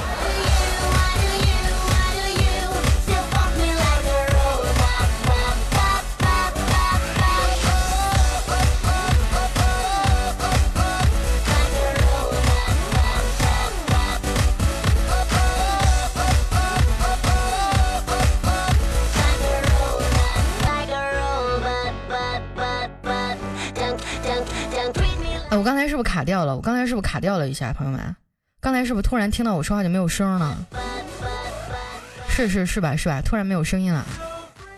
哎我刚才是不是卡掉了？我刚才是不是卡掉了一下，朋友们？刚才是不是突然听到我说话就没有声了？是是是吧是吧？突然没有声音了。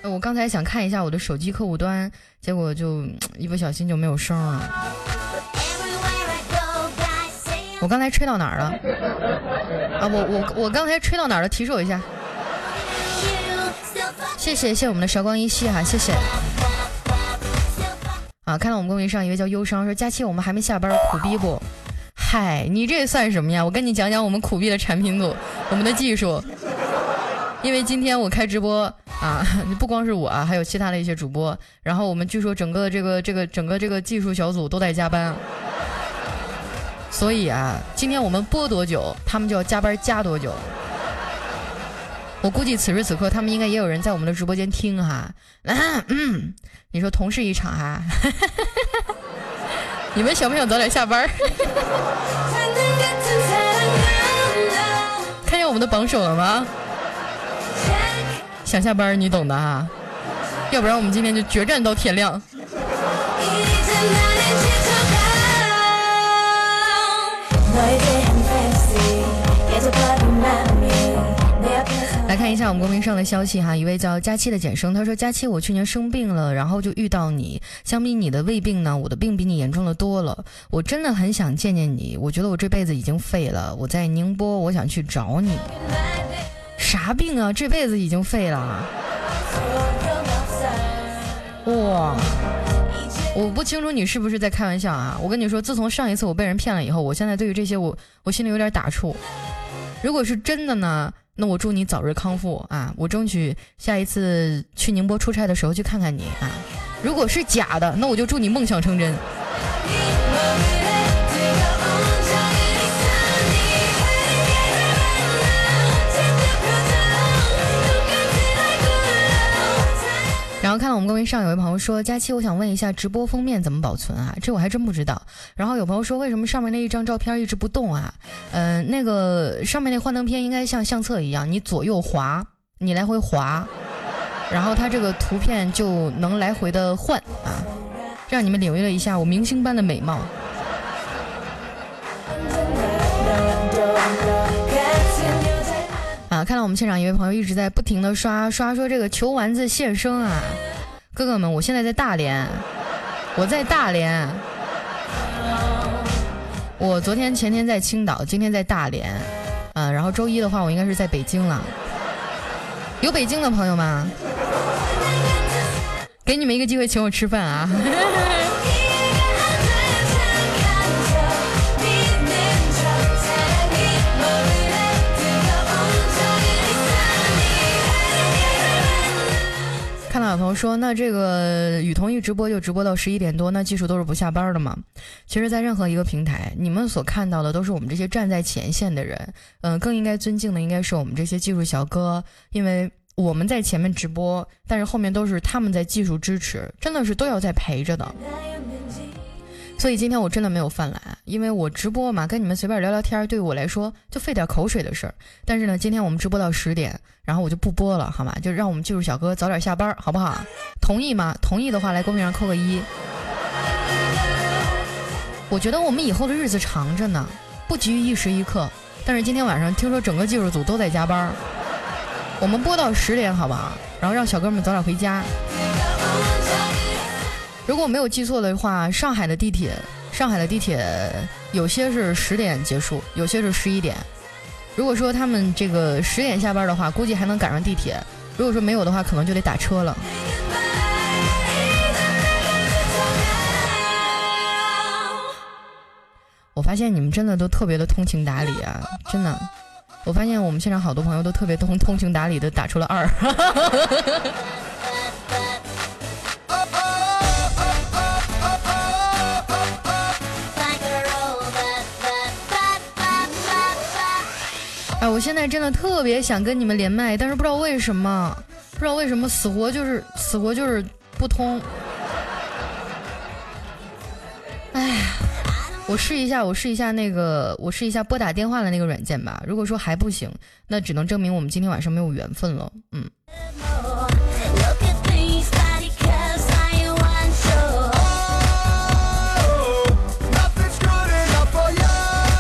我刚才想看一下我的手机客户端，结果就一不小心就没有声了。我刚才吹到哪儿了？啊，我我我刚才吹到哪儿了？提示我一下。谢谢谢谢我们的韶光一夕哈，谢谢。啊，看到我们公屏上一位叫忧伤说：“佳期，我们还没下班，苦逼不？嗨，你这算什么呀？我跟你讲讲我们苦逼的产品组，我们的技术。因为今天我开直播啊，不光是我啊，还有其他的一些主播。然后我们据说整个这个这个整个这个技术小组都在加班。所以啊，今天我们播多久，他们就要加班加多久。我估计此时此刻，他们应该也有人在我们的直播间听哈。嗯。”你说同事一场哈，你们想不想早点下班？看见我们的榜首了吗？想下班你懂的哈，要不然我们今天就决战到天亮。来看一下我们公屏上的消息哈，一位叫佳期的简生，他说：“佳期，我去年生病了，然后就遇到你。相比你的胃病呢，我的病比你严重的多了。我真的很想见见你，我觉得我这辈子已经废了。我在宁波，我想去找你。啥病啊？这辈子已经废了？哇！我不清楚你是不是在开玩笑啊？我跟你说，自从上一次我被人骗了以后，我现在对于这些我我心里有点打怵。如果是真的呢？”那我祝你早日康复啊！我争取下一次去宁波出差的时候去看看你啊！如果是假的，那我就祝你梦想成真。后看到我们公屏上有位朋友说：“佳期，我想问一下，直播封面怎么保存啊？这我还真不知道。”然后有朋友说：“为什么上面那一张照片一直不动啊？”嗯，那个上面那幻灯片应该像相册一样，你左右滑，你来回滑，然后它这个图片就能来回的换啊，让你们领略了一下我明星般的美貌。看到我们现场一位朋友一直在不停的刷刷，说这个求丸子现身啊，哥哥们，我现在在大连，我在大连，我昨天前天在青岛，今天在大连，嗯，然后周一的话我应该是在北京了，有北京的朋友吗？给你们一个机会请我吃饭啊！看到有朋友说，那这个雨桐一直播就直播到十一点多，那技术都是不下班的嘛？其实，在任何一个平台，你们所看到的都是我们这些站在前线的人。嗯，更应该尊敬的应该是我们这些技术小哥，因为我们在前面直播，但是后面都是他们在技术支持，真的是都要在陪着的。所以今天我真的没有犯懒，因为我直播嘛，跟你们随便聊聊天，对我来说就费点口水的事儿。但是呢，今天我们直播到十点，然后我就不播了，好吗？就让我们技术小哥早点下班，好不好？同意吗？同意的话，来公屏上扣个一。我觉得我们以后的日子长着呢，不急于一时一刻。但是今天晚上听说整个技术组都在加班，我们播到十点，好不好？然后让小哥们早点回家。如果没有记错的话，上海的地铁，上海的地铁有些是十点结束，有些是十一点。如果说他们这个十点下班的话，估计还能赶上地铁；如果说没有的话，可能就得打车了。我发现你们真的都特别的通情达理啊，真的。我发现我们现场好多朋友都特别通通情达理的打出了二。哎，我现在真的特别想跟你们连麦，但是不知道为什么，不知道为什么死活就是死活就是不通。哎呀，我试一下，我试一下那个，我试一下拨打电话的那个软件吧。如果说还不行，那只能证明我们今天晚上没有缘分了。嗯。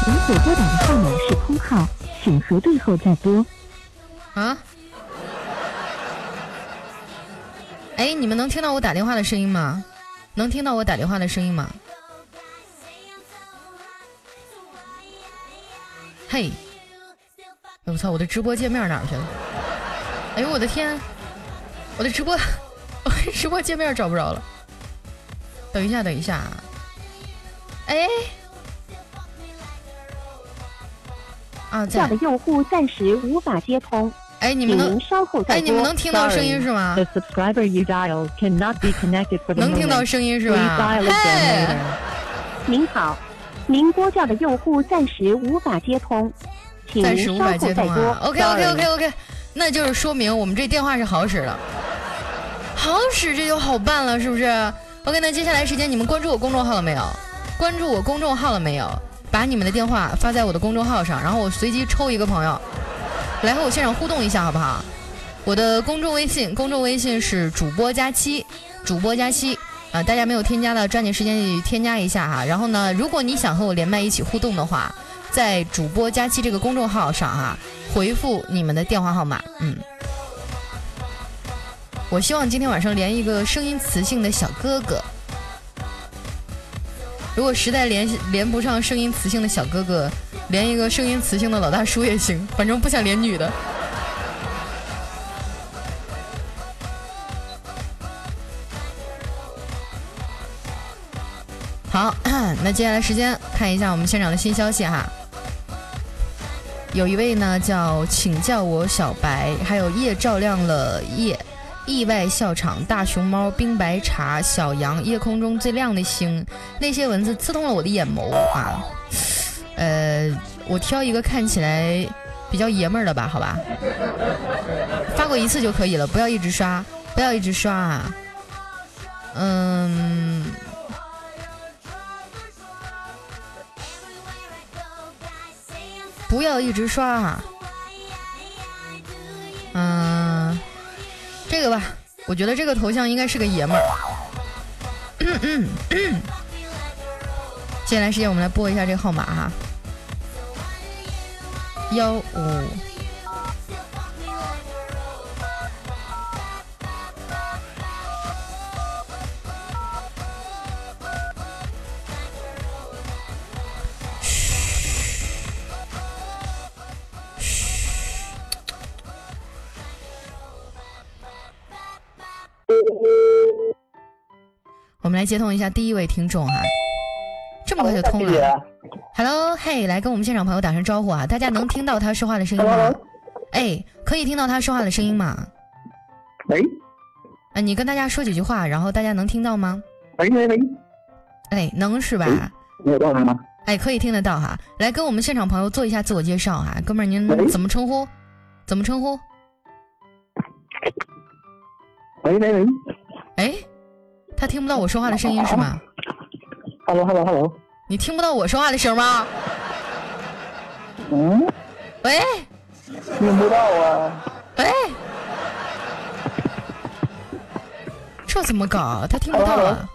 您所拨打的号码是空号。请核对后再拨。啊？哎，你们能听到我打电话的声音吗？能听到我打电话的声音吗？嘿！我操，我的直播界面哪去了？哎呦我的天！我的直播，我的直播界面找不着了。等一下，等一下。哎。啊，叫的用户暂时无法接通。哎，你们能稍后再哎，你们能听到声音是吗？能听到声音是吧？嘿，您好，您拨叫的用户暂时无法接通，请您稍后再拨。OK OK OK OK，那就是说明我们这电话是好使的，好使这就好办了，是不是？OK，那接下来时间你们关注我公众号了没有？关注我公众号了没有？把你们的电话发在我的公众号上，然后我随机抽一个朋友来和我现场互动一下，好不好？我的公众微信，公众微信是主播加七，主播加七。啊，大家没有添加的，抓紧时间去添加一下哈。然后呢，如果你想和我连麦一起互动的话，在主播佳期这个公众号上哈，回复你们的电话号码。嗯，我希望今天晚上连一个声音磁性的小哥哥。如果实在连连不上声音磁性的小哥哥，连一个声音磁性的老大叔也行，反正不想连女的。好，那接下来时间看一下我们现场的新消息哈。有一位呢叫请叫我小白，还有夜照亮了夜，意外笑场，大熊猫，冰白茶，小羊，夜空中最亮的星，那些文字刺痛了我的眼眸啊。呃，我挑一个看起来比较爷们儿的吧，好吧。发过一次就可以了，不要一直刷，不要一直刷啊。嗯。不要一直刷啊，这个吧，我觉得这个头像应该是个爷们儿。接下来时间我们来拨一下这个号码哈，幺五。来接通一下第一位听众哈，这么快就通了。Hello，嘿，来跟我们现场朋友打声招呼啊！大家能听到他说话的声音吗？哎，可以听到他说话的声音吗？喂，啊，你跟大家说几句话，然后大家能听到吗？喂喂喂，哎，能是吧？听得到吗？哎，可以听得到哈。来跟我们现场朋友做一下自我介绍哈，哥们儿您怎么称呼？怎么称呼？喂喂喂，哎。他听不到我说话的声音是吗？Hello Hello Hello，你听不到我说话的声吗？嗯？喂？听不到啊？喂？这怎么搞？他听不到啊？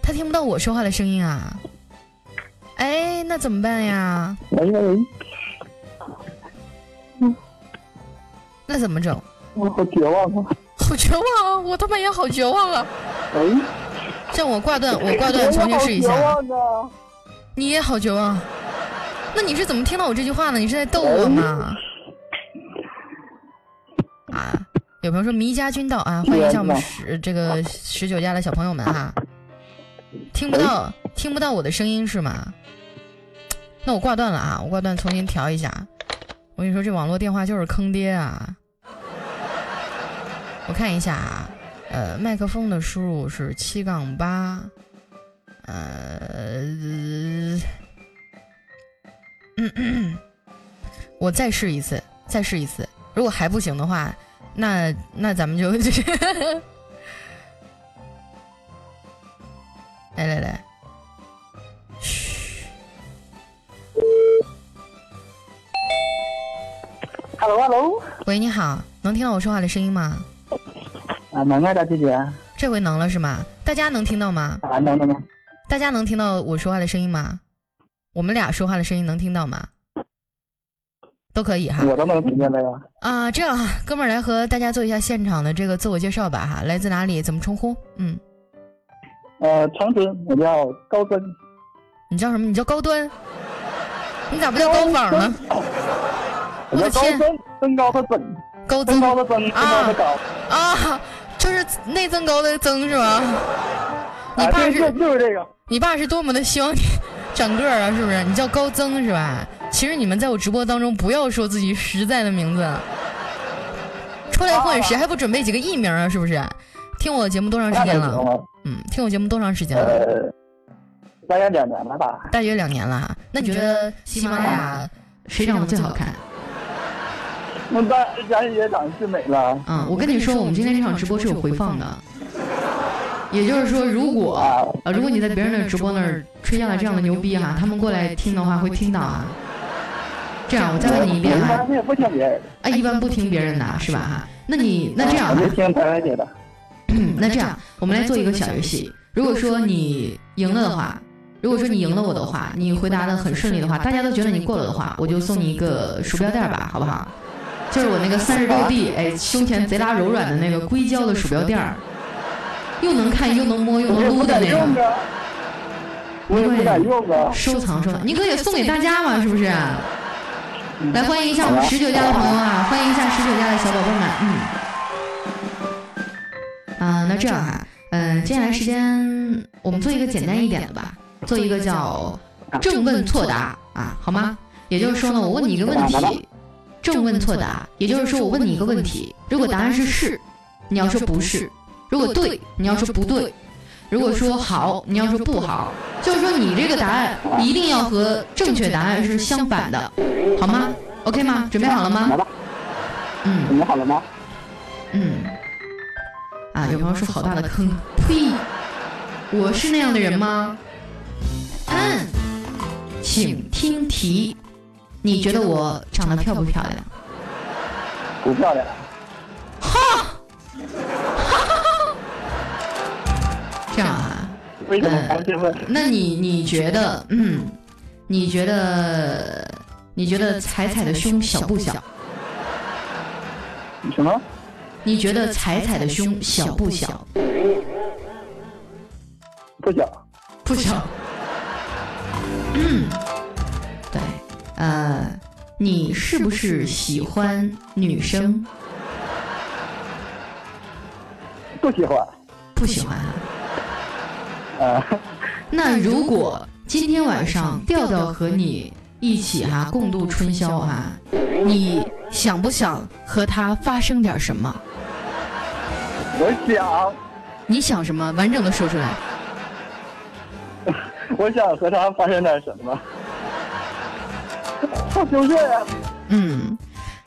他听不到我说话的声音啊？哎，那怎么办呀？喂喂喂？嗯？那怎么整？我好绝望啊！好绝望啊！我他妈也好绝望啊！哎，像我挂断，我挂断，重新试一下。你也好绝望。那你是怎么听到我这句话呢？你是在逗我吗？啊！有朋友说迷家军到啊，欢迎一下我们十这个十九家的小朋友们哈。听不到，听不到我的声音是吗？那我挂断了啊！我挂断，重新调一下。我跟你说，这网络电话就是坑爹啊！我看一下啊。呃，麦克风的输入是七杠八，呃，我再试一次，再试一次，如果还不行的话，那那咱们就 来来来，嘘，Hello Hello，喂，你好，能听到我说话的声音吗？啊，能啊，大姐姐，这回能了是吗？大家能听到吗？啊，能能能。大家能听到我说话的声音吗？我们俩说话的声音能听到吗？都可以哈。我都能听见了呀。啊，这样哈，哥们儿来和大家做一下现场的这个自我介绍吧哈。来自哪里？怎么称呼？嗯。呃，长春，我叫高端。你叫什么？你叫高端？你咋不叫高仿呢？我的天，身高的增，高增高的增，增高的高。啊。就是内增高的增是吗？你爸是就是这个。你爸是多么的希望你 长个儿啊，是不是？你叫高增是吧？其实你们在我直播当中不要说自己实在的名字，出来混谁还不准备几个艺名啊？是不是？听我节目多长时间了？嗯，听我节目多长时间了？大约两年了吧。大约两年了哈。那你觉得喜马拉雅谁长得最好看？我们家佳姐姐长得最美了。嗯，我跟你说，我们今天这场直播是有回放的。也就是说，如果啊，如果你在别人的直播那儿吹下了这样的牛逼哈，他们过来听的话会听到啊。这样，我再问你一遍哈。不听别人。啊，一般不听别人的，是吧哈？那你那这样。我就听台湾姐的。那这样，我们来做一个小游戏。如果说你赢了的话，如果说你赢了我的话，你回答的很顺利的话，大家都觉得你过了的话，我就送你一个鼠标垫吧，好不好？就是我那个三十六 D，哎，胸前贼拉柔软的那个硅胶的鼠标垫儿，又能看又能摸又能撸的那个。我也不敢用啊。收藏收藏，你可以送给大家嘛，是不是？来欢迎一下我们十九家的朋友啊，欢迎一下十九家的小宝贝们，嗯。啊，那这样哈，嗯，接下来时间我们做一个简单一点的吧，做一个叫正问错答啊，好吗？也就是说呢，我问你一个问题，正问错答，也就是说我问你一个问题，如果答案是是，你要说不是；如果对，你要说不对。如果说好，你要说不好，就是说你这个答案一定要和正确答案是相反的，好吗？OK 吗？准备好了吗？来吧。嗯。准备好了吗？嗯。啊，有朋友说好大的坑，呸！我是那样的人吗？嗯。请听题，你觉得我长得漂不漂亮？不漂亮。哈。这样啊，嗯，那你你觉得，嗯，你觉得，你觉得彩彩的胸小不小？什么？你觉得彩彩的胸小不小？不小，不小。嗯，对，呃，你是不是喜欢女生？不喜欢，不喜欢啊。那如果今天晚上调调和你一起哈共度春宵哈，你想不想和他发生点什么？我想。你想什么？完整的说出来。我想和他发生点什么。好羞涩呀。嗯，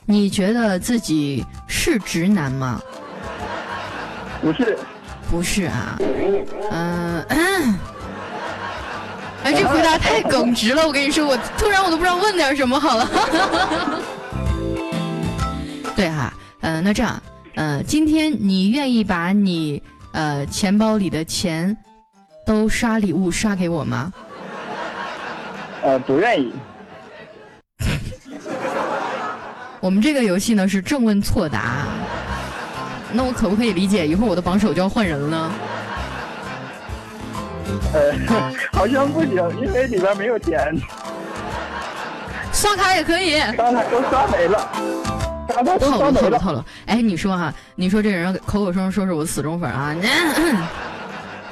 你觉得自己是直男吗？不是。不是啊，嗯，哎，这回答太耿直了，我跟你说，我突然我都不知道问点什么好了。对哈，嗯，那这样，嗯，今天你愿意把你呃钱包里的钱都刷礼物刷给我吗？呃，不愿意。我们这个游戏呢是正问错答。那我可不可以理解，一会儿我的榜首就要换人了呢？呃，好像不行，因为里边没有钱。刷卡也可以。刷卡都刷没了。刚才都刷没了。套路套路哎，你说哈，你说这人口口声声说是我死忠粉啊？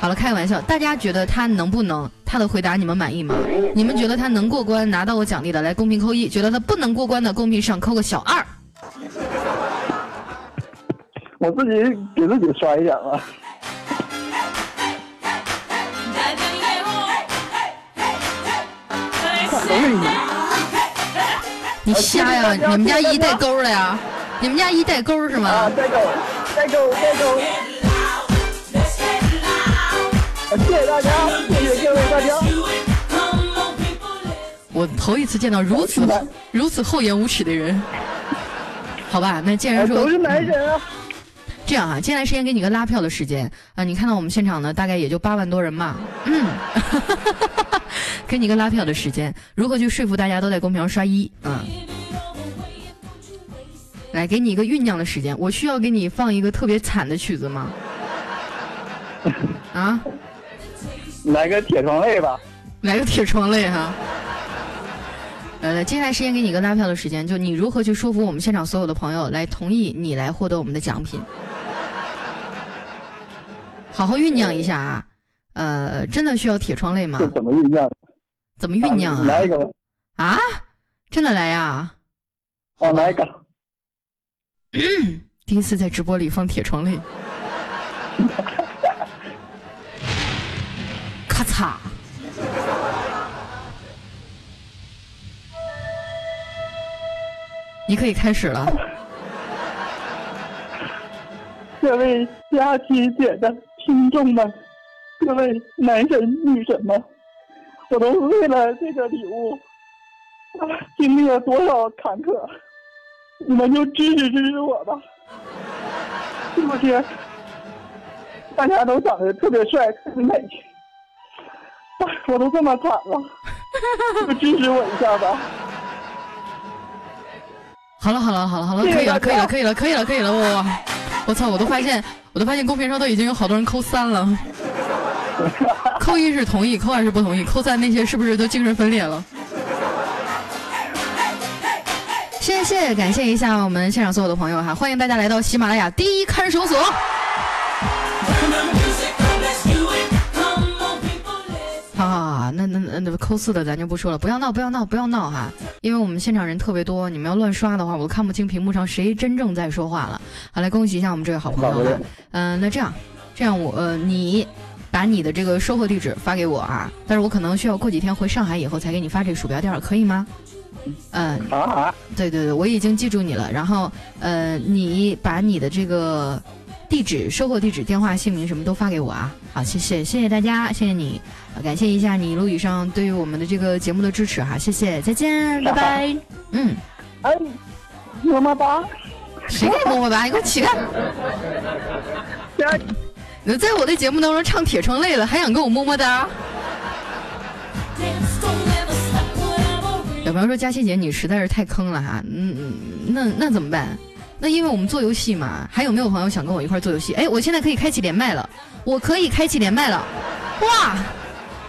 好了，开个玩笑。大家觉得他能不能？他的回答你们满意吗？你们觉得他能过关拿到我奖励的？来公屏扣一。觉得他不能过关的，公屏上扣个小二。我自己给自己刷一点吧。你瞎呀？你们家一带钩了呀？你们家一带钩是吗？啊，带钩，带钩，带钩。谢谢大家，谢谢各位大家。我头一次见到如此 如此厚颜无耻的人。好吧，那既然说都是男人啊。这样啊，接下来时间给你个拉票的时间啊！你看到我们现场呢，大概也就八万多人嘛，嗯，给你个拉票的时间，如何去说服大家都在公屏上刷一？嗯，来，给你一个酝酿的时间，我需要给你放一个特别惨的曲子吗？啊？来个铁窗泪吧。来个铁窗泪哈。呃，接下来时间给你个拉票的时间，就你如何去说服我们现场所有的朋友来同意你来获得我们的奖品？好好酝酿一下啊！呃，真的需要铁窗泪吗？怎么酝酿？怎么酝酿啊？来一个。啊？真的来呀？好，来一个。第一次在直播里放铁窗泪。咔嚓！你可以开始了。各位佳琪姐的。听众们，各位男神女神们，我都为了这个礼物啊，经历了多少坎坷，你们就支持支持我吧，是不是？大家都长得特别帅，特别美。我都这么惨了，就支持我一下吧。好了好了好了好了，可以了可以了可以了可以了可以了，我我操，我都发现我都发现公屏上都已经有好多人扣三了。扣一是同意，扣二是不同意，扣三那些是不是都精神分裂了？谢谢，感谢一下我们现场所有的朋友哈，欢迎大家来到喜马拉雅第一看守所。好好好，那那那那扣四的咱就不说了，不要闹不要闹不要闹哈，因为我们现场人特别多，你们要乱刷的话，我都看不清屏幕上谁真正在说话了。好，来恭喜一下我们这位好朋友。嗯，那这样，这样我呃你。把你的这个收货地址发给我啊，但是我可能需要过几天回上海以后才给你发这个鼠标垫，可以吗？嗯，啊，对对对，我已经记住你了。然后，呃，你把你的这个地址、收货地址、电话、姓名什么都发给我啊。好，谢谢，谢谢大家，谢谢你，感谢一下你一路以上对于我们的这个节目的支持哈，谢谢，再见，拜拜。嗯，哎，么么哒。谁给你么么哒？你给我起开。你在我的节目当中唱《铁窗泪》了，还想跟我么么哒？有朋友说佳琪姐你实在是太坑了哈，嗯嗯，那那怎么办？那因为我们做游戏嘛，还有没有朋友想跟我一块做游戏？哎，我现在可以开启连麦了，我可以开启连麦了，哇！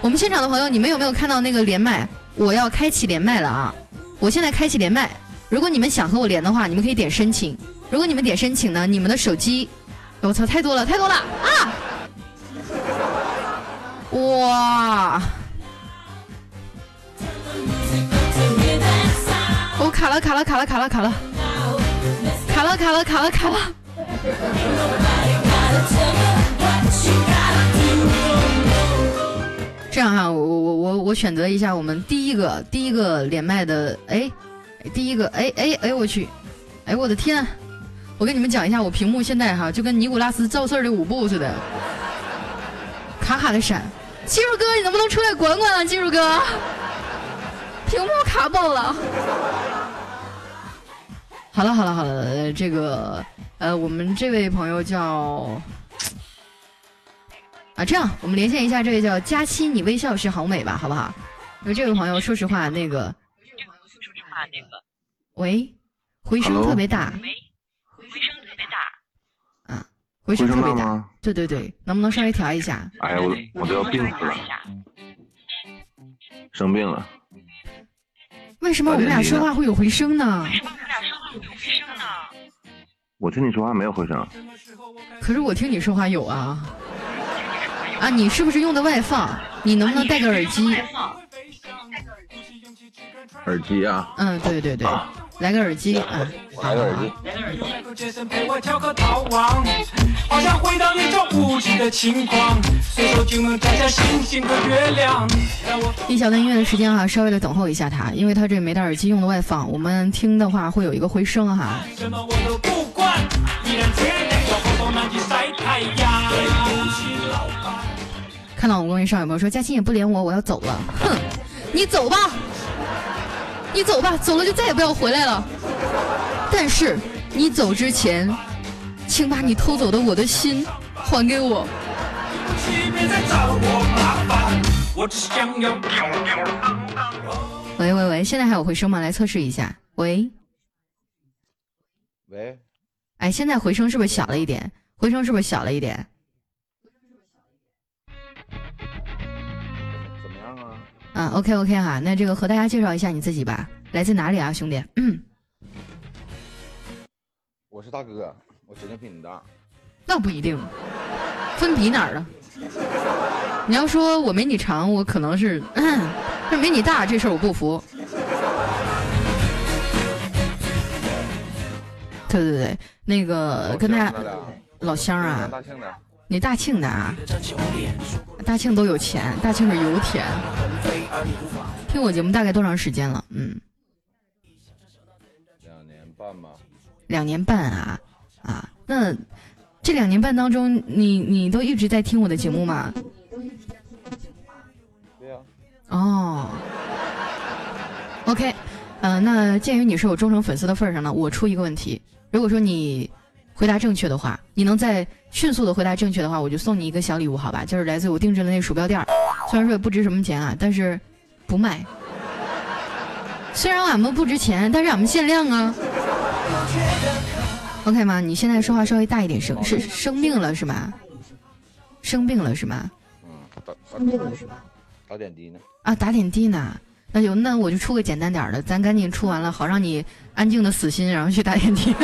我们现场的朋友，你们有没有看到那个连麦？我要开启连麦了啊！我现在开启连麦，如果你们想和我连的话，你们可以点申请。如果你们点申请呢，你们的手机。我操，太多了，太多了啊！哇！我卡了，卡了，卡了，卡了，卡了，卡了，卡了，卡了，卡了。这样哈，我我我我选择一下我们第一个第一个连麦的，哎，第一个，哎哎哎，我去，哎我的天！我跟你们讲一下，我屏幕现在哈就跟尼古拉斯造事儿的舞步似的，卡卡的闪。技术哥，你能不能出来管管啊？技术哥，屏幕卡爆了。好了好了好了，这个呃，我们这位朋友叫啊，这样我们连线一下这位叫佳期，你微笑是好美吧？好不好？因为这位朋友说实话，那个，喂，回声特别大。回声特别大，对对对，能不能稍微调一下？哎呀，我我都要病死了，生病了。为什么我们俩说话会有回声呢？为什么我们俩说话会有回声呢？我听你说话没有回声。可是我听你说话有啊。啊，你是不是用的外放？你能不能戴个耳机？耳机啊？嗯，对对对。来个耳机啊！来个耳机。一小段音乐的时间哈，稍微的等候一下他，因为他这没戴耳机用的外放，我们听的话会有一个回声哈。看到我们公屏上有朋友说佳欣也不连我，我要走了。哼，你走吧。你走吧，走了就再也不要回来了。但是你走之前，请把你偷走的我的心还给我。喂喂喂，现在还有回声吗？来测试一下。喂，喂，哎，现在回声是不是小了一点？回声是不是小了一点？嗯，OK OK 哈，那这个和大家介绍一下你自己吧，来自哪里啊，兄弟？嗯我是大哥，我指定比你大。那不一定，分比哪儿了？你要说我没你长，我可能是，但没你大这事儿我不服。对对对，那个跟大家老乡啊。你大庆的啊？大庆都有钱，大庆是油田。听我节目大概多长时间了？嗯，两年半吧。两年半啊啊！那这两年半当中，你你都一直在听我的节目吗？对呀。哦。OK，嗯，那鉴于你是我忠诚粉丝的份上呢，我出一个问题：如果说你回答正确的话，你能再迅速的回答正确的话，我就送你一个小礼物，好吧？就是来自我定制的那鼠标垫儿，虽然说也不值什么钱啊，但是不卖。虽然俺们不值钱，但是俺们限量啊。OK 吗？你现在说话稍微大一点声，是生病了是吗？生病了是吗？嗯，打生病了是吧？打点滴呢？啊，打点滴呢？那就那我就出个简单点的，咱赶紧出完了，好让你安静的死心，然后去打点滴。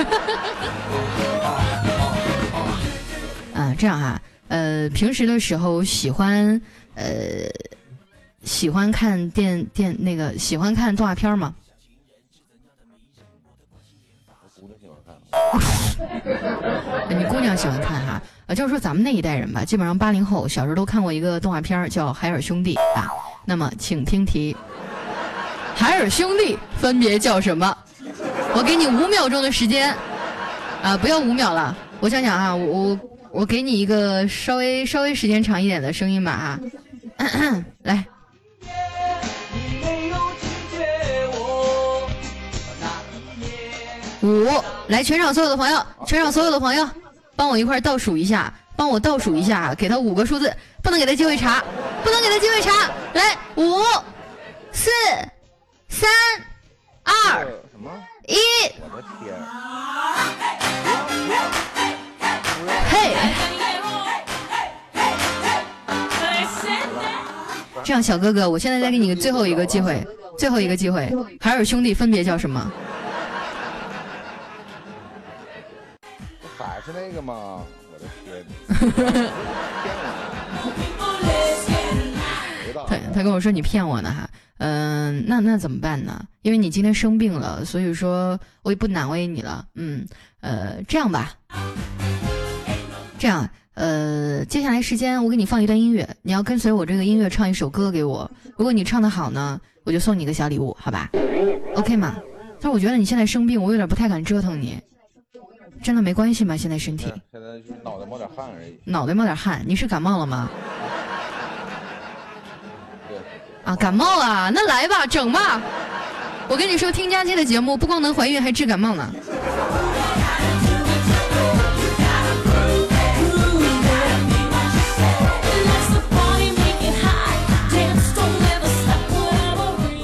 啊，这样哈，呃，平时的时候喜欢呃喜欢看电电那个喜欢看动画片吗？你姑娘喜欢看哈，呃，就是说咱们那一代人吧，基本上八零后小时候都看过一个动画片叫《海尔兄弟》啊。那么，请听题：海尔兄弟分别叫什么？我给你五秒钟的时间，啊，不要五秒了，我想想啊，我我我给你一个稍微稍微时间长一点的声音吧啊，来。五，来全场所有的朋友，全场所有的朋友，帮我一块倒数一下，帮我倒数一下，给他五个数字，不能给他机会查，不能给他机会查，来，五，四，三，二，一，我的天，嘿，这样，小哥哥，我现在再给你最后一个机会，最后一个机会，海尔兄弟分别叫什么？是那个吗？我的天！他他跟我说你骗我呢哈，嗯，那那怎么办呢？因为你今天生病了，所以说我也不难为你了。嗯，呃，这样吧，这样，呃，接下来时间我给你放一段音乐，你要跟随我这个音乐唱一首歌给我。如果你唱的好呢，我就送你个小礼物，好吧？OK 吗？但是我觉得你现在生病，我有点不太敢折腾你。真的没关系吗？现在身体？现在就是脑袋冒点汗而已。脑袋冒点汗，你是感冒了吗？对。啊，感冒啊，那来吧，整吧。我跟你说，听佳期的节目，不光能怀孕，还治感冒呢。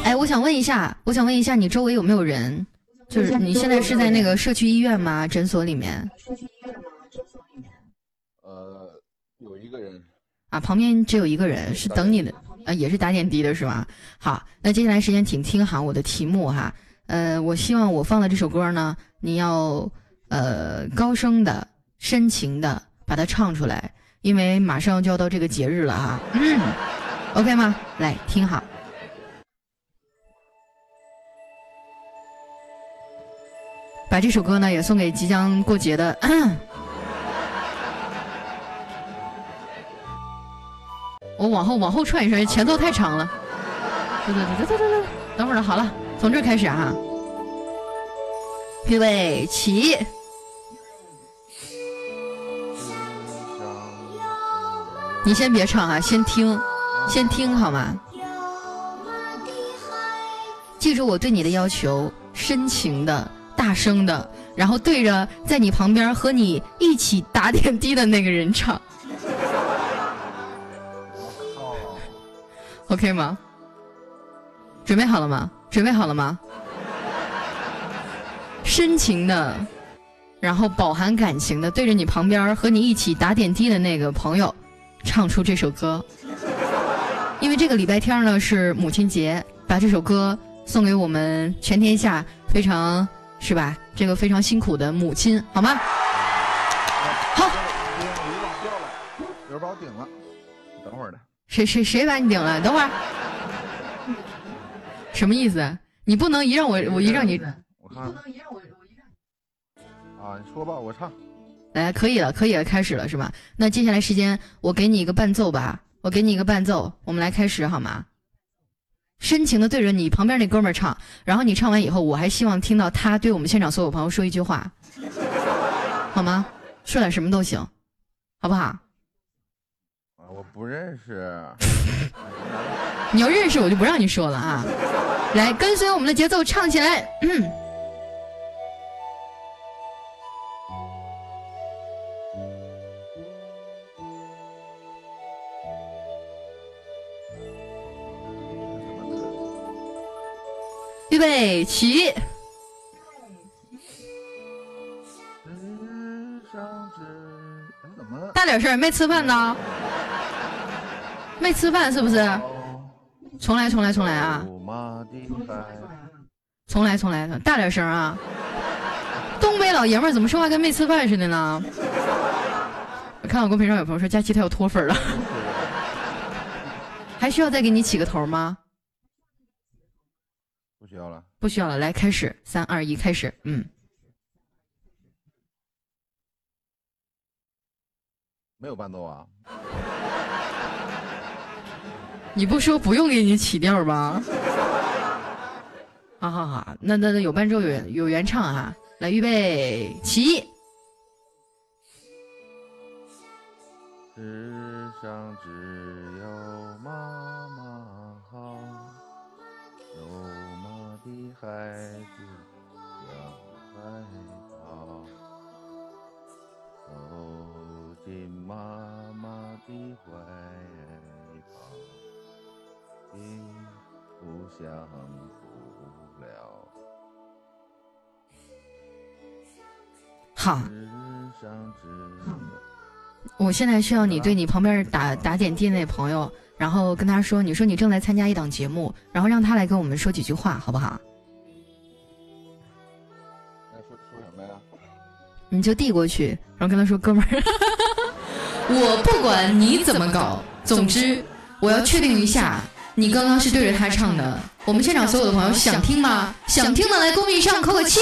哎，我想问一下，我想问一下，你周围有没有人？就是你现在是在那个社区医院吗？诊所里面？呃，有一个人。啊，旁边只有一个人是等你的，啊，也是打点滴的是吧？好，那接下来时间请听好我的题目哈。呃，我希望我放的这首歌呢，你要呃高声的、深情的把它唱出来，因为马上就要到这个节日了哈。嗯，OK 吗？来听好。把这首歌呢也送给即将过节的。我往后往后串一串，前奏太长了。等等等等等等，等会儿好了，从这开始啊。预备起。你先别唱啊，先听，先听好吗？记住我对你的要求，深情的。大声的，然后对着在你旁边和你一起打点滴的那个人唱，OK 吗？准备好了吗？准备好了吗？深情的，然后饱含感情的，对着你旁边和你一起打点滴的那个朋友，唱出这首歌。因为这个礼拜天呢是母亲节，把这首歌送给我们全天下非常。是吧？这个非常辛苦的母亲，好吗？好。有人把我顶了，等会儿的。谁谁谁把你顶了？等会儿。什么意思？你不能一让我我一让你。我看。不能一让我我一让。啊，你说吧，我唱。来，可以了，可以了，开始了是吧？那接下来时间，我给你一个伴奏吧，我给你一个伴奏，我们来开始好吗？深情的对着你旁边那哥们儿唱，然后你唱完以后，我还希望听到他对我们现场所有朋友说一句话，好吗？说点什么都行，好不好？不认识。你要认识我就不让你说了啊。来跟随我们的节奏唱起来。预备起。大点声没吃饭呢。没吃饭是不是？重来，重来，重来啊！重来，重来，大点声啊！东北老爷们怎么说话跟没吃饭似的呢？我看到公屏上有朋友说佳琪他要脱粉了，还需要再给你起个头吗？不需要了，不需要了。来，开始，三二一，开始。嗯，没有伴奏啊？你不说不用给你起调吗？好好好，那那那有伴奏有有原唱啊！来，预备起。世上只有妈妈好，有妈的孩子向外跑，走进妈妈的怀抱，幸福享不了。好。我现在需要你对你旁边打打点滴那朋友，然后跟他说，你说你正在参加一档节目，然后让他来跟我们说几句话，好不好？说说什么呀？你就递过去，然后跟他说：“哥们儿，我不管你怎么搞，总之我要确定一下，你刚刚是对着他唱的。我们现场所有的朋友想听吗？想听的来公屏上扣个七。”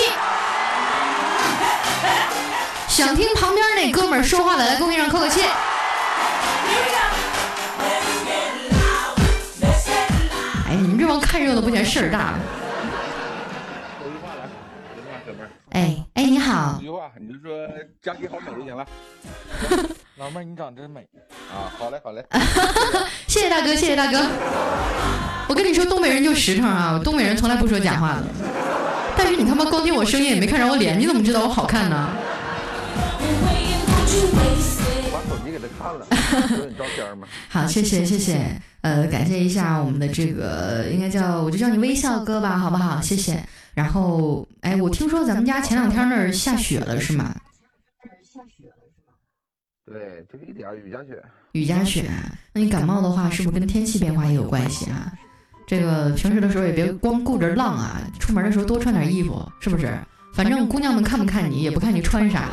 想听旁边那哥们说话的，来公屏上扣个七。哎，你们这帮看热闹不嫌事儿大。说句话来，说句话，哥们儿。哎哎，你好。一句话，你就说佳琪好美就行了。老妹儿，你长真美啊！好嘞，好嘞。谢谢大哥，谢谢大哥。我跟你说，东北人就实诚啊，东北人从来不说假话的。但是你他妈光听我声音也没看着我脸，你怎么知道我好看呢？把手机给他看了，有你照片吗？好，谢谢谢谢，呃，感谢一下我们的这个，应该叫我就叫你微笑哥吧，好不好？谢谢。然后，哎，我听说咱们家前两天那儿下雪了，是吗？下雪了是吗？对，就一点雨夹雪。雨夹雪，那你感冒的话，是不是跟天气变化也有关系啊？这个平时的时候也别光顾着浪啊，出门的时候多穿点衣服，是不是？反正姑娘们看不看你，也不看你穿啥。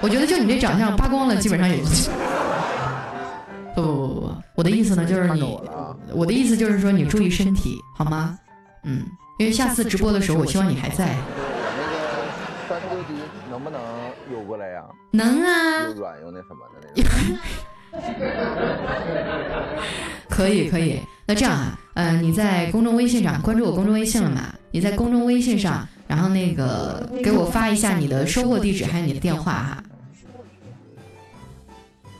我觉得就你这长相，扒光了基本上也。不不不不不，我的意思呢就是你，我的意思就是说你注意身体好吗？嗯，因为下次直播的时候，我希望你还在。那个三六 D 能不能邮过来呀？能啊。又软又那什么的那个。可以可以，那这样啊，呃，你在公众微信上关注我公众微信了吗？你在公众微信上，然后那个给我发一下你的收货地址，还有你的电话哈。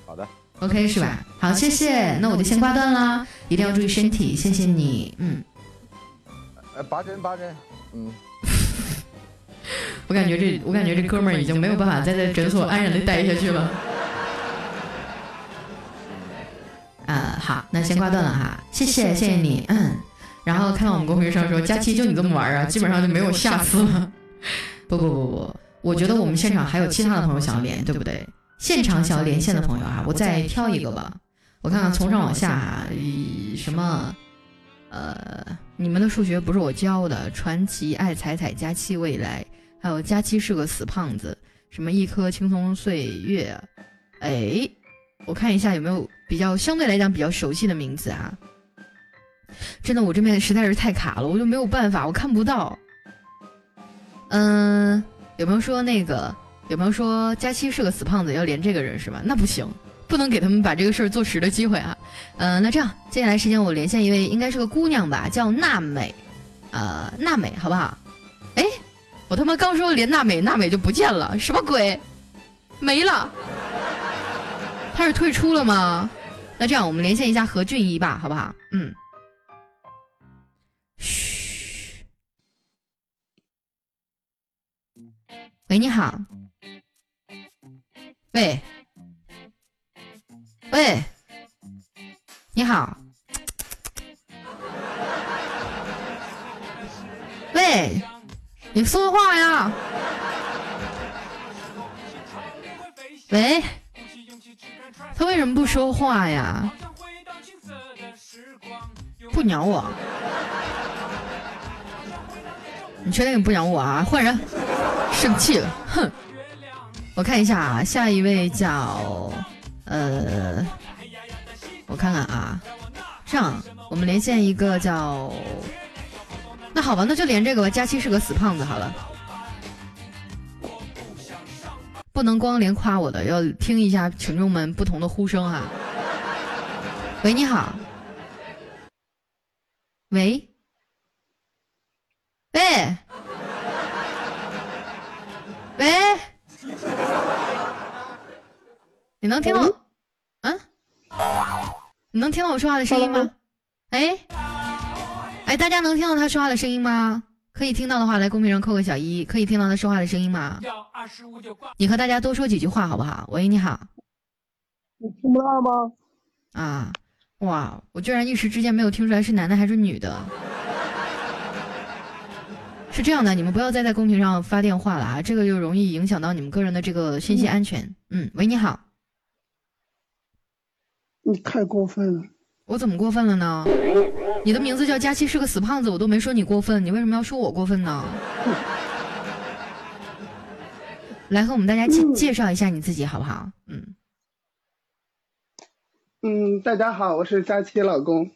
好的，OK 是吧？好，谢谢，那我就先挂断了，一定要注意身体，谢谢你，嗯。呃，拔针拔针，嗯。我感觉这，我感觉这哥们儿已经没有办法再在诊所安然的待下去了。呃，好，那先挂断了哈，谢谢，谢谢你，嗯。然后看到我们公屏上说佳期就你这么玩啊，基本上就没有下次了。不不不不，我觉得我们现场还有其他的朋友想连，对不对？现场想要连线的朋友啊，我再挑一个吧。我看看从上往下，什么？呃，你们的数学不是我教的。传奇爱彩彩佳期未来，还有佳期是个死胖子，什么一颗青葱岁月？哎。我看一下有没有比较相对来讲比较熟悉的名字啊？真的，我这边实在是太卡了，我就没有办法，我看不到。嗯，有没有说那个？有没有说佳期是个死胖子要连这个人是吧？那不行，不能给他们把这个事儿做实的机会啊。嗯，那这样，接下来时间我连线一位，应该是个姑娘吧，叫娜美。呃，娜美，好不好？哎，我他妈刚说连娜美，娜美就不见了，什么鬼？没了。他是退出了吗？那这样我们连线一下何俊一吧，好不好？嗯。嘘。喂，你好。喂。喂。你好。喂，你说话呀！喂，他为什么不说话呀？不鸟我？你确定你不鸟我啊？换人，生气了，哼！我看一下啊，下一位叫呃，我看看啊，这样我们连线一个叫，那好吧，那就连这个吧。佳期是个死胖子，好了，不能光连夸我的，要听一下群众们不同的呼声哈。喂，你好。喂。喂，喂，你能听到？嗯，你能听到我说话的声音吗？哎，哎，大家能听到他说话的声音吗？可以听到的话，来公屏上扣个小一。可以听到他说话的声音吗？你和大家多说几句话好不好？喂，你好。你听不到吗？啊，哇，我居然一时之间没有听出来是男的还是女的。是这样的，你们不要再在公屏上发电话了啊，这个就容易影响到你们个人的这个信息安全。嗯，喂，你好。你太过分了。我怎么过分了呢？你的名字叫佳期，是个死胖子，我都没说你过分，你为什么要说我过分呢？来和我们大家介介绍一下你自己好不好？嗯。嗯，大家好，我是佳期老公。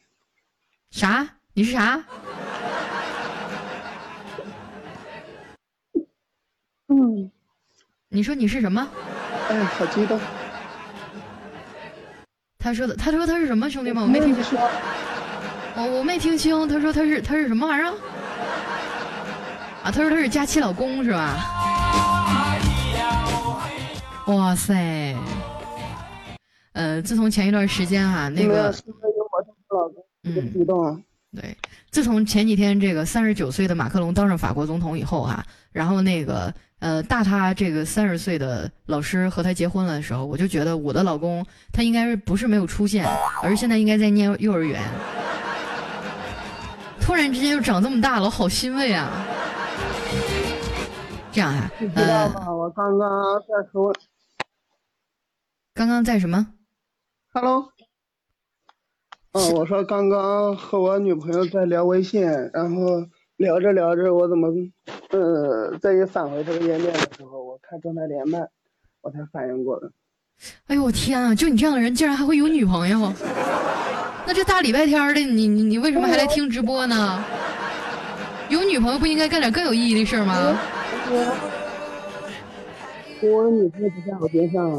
啥？你是啥？嗯，你说你是什么？哎，好激动。他说的，他说他是什么兄弟们？我没听清。我我没听清。他说他是他是什么玩意儿？啊，他说他是佳期老公是吧？哇塞！呃，自从前一段时间哈，那个嗯，激动。对，自从前几天这个三十九岁的马克龙当上法国总统以后哈，然后那个。呃，大他这个三十岁的老师和他结婚了的时候，我就觉得我的老公他应该是不是没有出现，而是现在应该在念幼儿园。突然之间又长这么大了，我好欣慰啊！这样啊，你知道吗？我刚刚在和我刚刚在什么？Hello。嗯，我说刚刚和我女朋友在聊微信，然后。聊着聊着，我怎么，呃，再一返回这个页面的时候，我看状态连麦，我才反应过来。哎呦我天啊！就你这样的人，竟然还会有女朋友？那这大礼拜天的，你你你为什么还来听直播呢？有女朋友不应该干点更有意义的事吗？我女朋友不在我边上。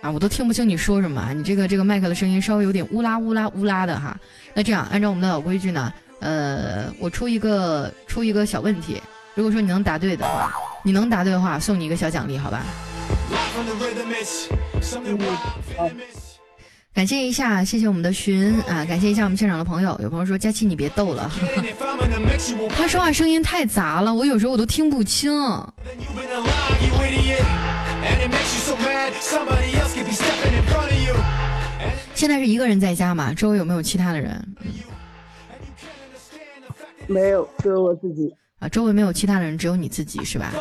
啊，我都听不清你说什么。你这个这个麦克的声音稍微有点乌拉乌拉乌拉的哈。那这样，按照我们的老规矩呢？呃，我出一个出一个小问题，如果说你能答对的话，你能答对的话，送你一个小奖励，好吧？感谢一下，谢谢我们的寻啊，感谢一下我们现场的朋友。有朋友说佳琪你别逗了，他说话声音太杂了，我有时候我都听不清。现在是一个人在家吗？周围有没有其他的人？没有，只有我自己啊！周围没有其他的人，只有你自己是吧？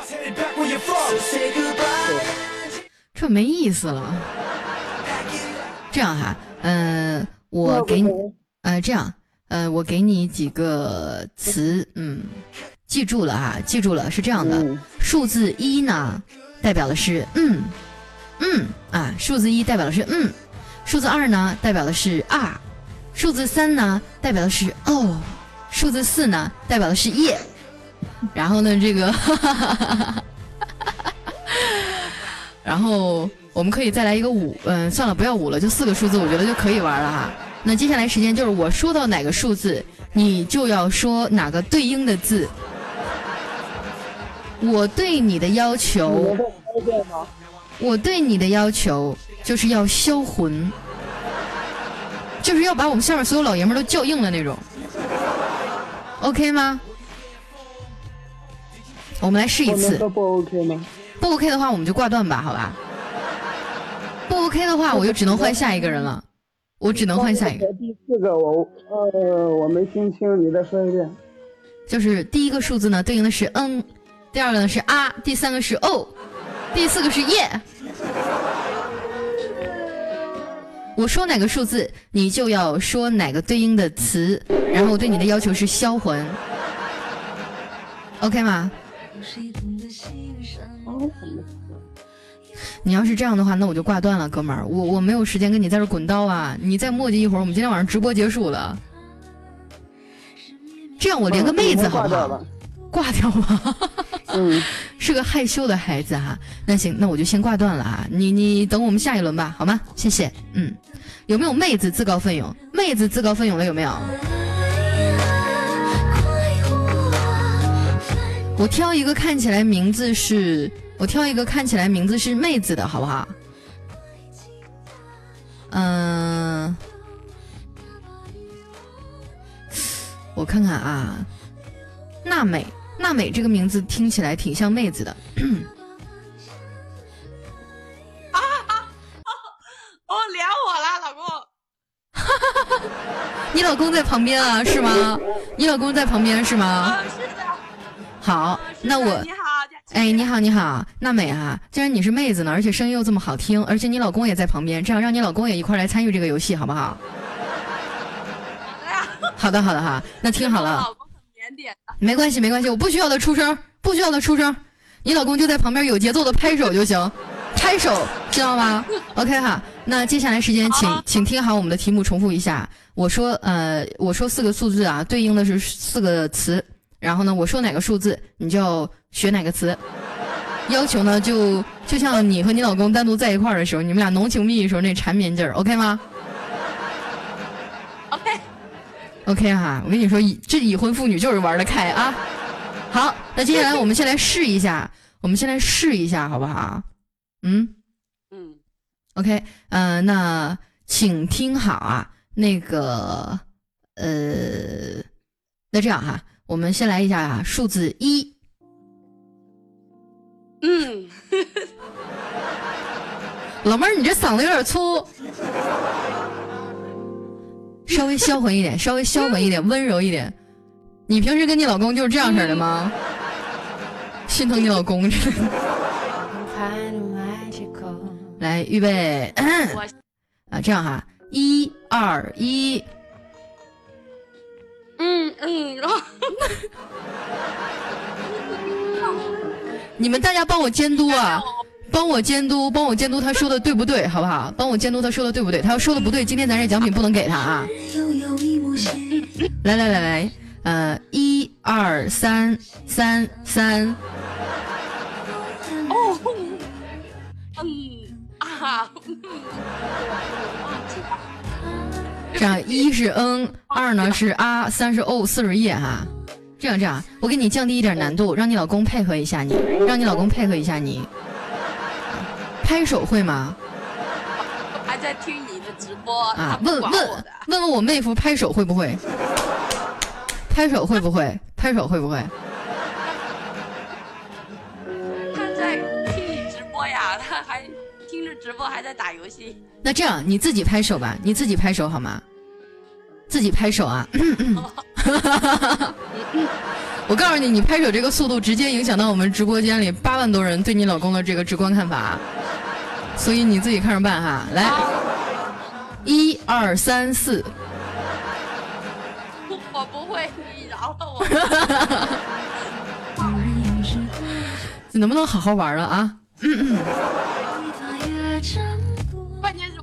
这没意思了。这样哈，嗯，我给你，呃，这样，呃，我给你几个词，嗯，记住了哈，记住了，是这样的，数字一呢，代表的是嗯，嗯啊，数字一代表的是嗯，数字二呢，代表的是啊，数字三呢，代表的是哦。数字四呢，代表的是夜，然后呢，这个，然后我们可以再来一个五，嗯，算了，不要五了，就四个数字，我觉得就可以玩了哈。那接下来时间就是我说到哪个数字，你就要说哪个对应的字。我对你的要求，我对你的要求就是要销魂，就是要把我们下面所有老爷们都叫硬了那种。OK 吗？我们来试一次。不 OK 吗？不 OK 的话，我们就挂断吧，好吧？不 OK 的话，我就只能换下一个人了。我只能换下一个。第四个，我呃，我没听清，你再说一遍。就是第一个数字呢对应的是嗯，第二个呢是啊，第三个是哦，第四个是耶。我说哪个数字，你就要说哪个对应的词，然后我对你的要求是销魂，OK 吗？你要是这样的话，那我就挂断了，哥们儿，我我没有时间跟你在这滚刀啊！你再磨叽一会儿，我们今天晚上直播结束了。这样我连个妹子好不好？挂掉吧。嗯，是个害羞的孩子哈。那行，那我就先挂断了啊。你你等我们下一轮吧，好吗？谢谢。嗯，有没有妹子自告奋勇？妹子自告奋勇的有没有？我挑一个看起来名字是。我挑一个看起来名字是妹子的，好不好？嗯，我看看啊，娜美，娜美这个名字听起来挺像妹子的。哦，连我了，老公。你老公在旁边啊？是吗？你老公在旁边是吗？是的。好，那我。你好。哎，你好，你好，娜美啊！既然你是妹子呢，而且声音又这么好听，而且你老公也在旁边，这样让你老公也一块来参与这个游戏，好不好？好的，好的哈，那听好了。老公很腼腆没关系，没关系，我不需要他出声，不需要他出声，你老公就在旁边有节奏的拍手就行，拍手，知道吗？OK 哈，那接下来时间，请请听好我们的题目，重复一下，我说呃，我说四个数字啊，对应的是四个词。然后呢，我说哪个数字，你就学哪个词。要求呢，就就像你和你老公单独在一块儿的时候，你们俩浓情蜜意时候那缠绵劲儿，OK 吗？OK，OK 哈，我跟你说，已这已婚妇女就是玩得开啊。好，那接下来我们先来试一下，我们先来试一下，好不好？嗯嗯，OK，嗯，那请听好啊，那个呃，那这样哈。我们先来一下啊，数字一。嗯，老妹儿，你这嗓子有点粗，稍微销魂一点，稍微销魂一点，温柔一点。你平时跟你老公就是这样式的吗？心疼你老公。来，预备，啊，这样哈，一二一。嗯嗯，然后，你们大家帮我监督啊，帮我监督，帮我监督他说的对不对，好不好？帮我监督他说的对不对？他要说的不对，今天咱这奖品不能给他啊！来来来来，呃，一二三三三。啊。这样一是嗯，二呢是啊，三是哦，四是耶哈。这样这样，我给你降低一点难度，让你老公配合一下你，让你老公配合一下你。拍手会吗？还在听你的直播啊？问问问问我妹夫拍手会不会？拍手会不会？拍手会不会？他在听你直播呀，他还听着直播还在打游戏。那这样你自己拍手吧，你自己拍手好吗？自己拍手啊！我告诉你，你拍手这个速度直接影响到我们直播间里八万多人对你老公的这个直观看法，所以你自己看着办哈。来，一二三四。我不会，你饶了我。你能不能好好玩了啊？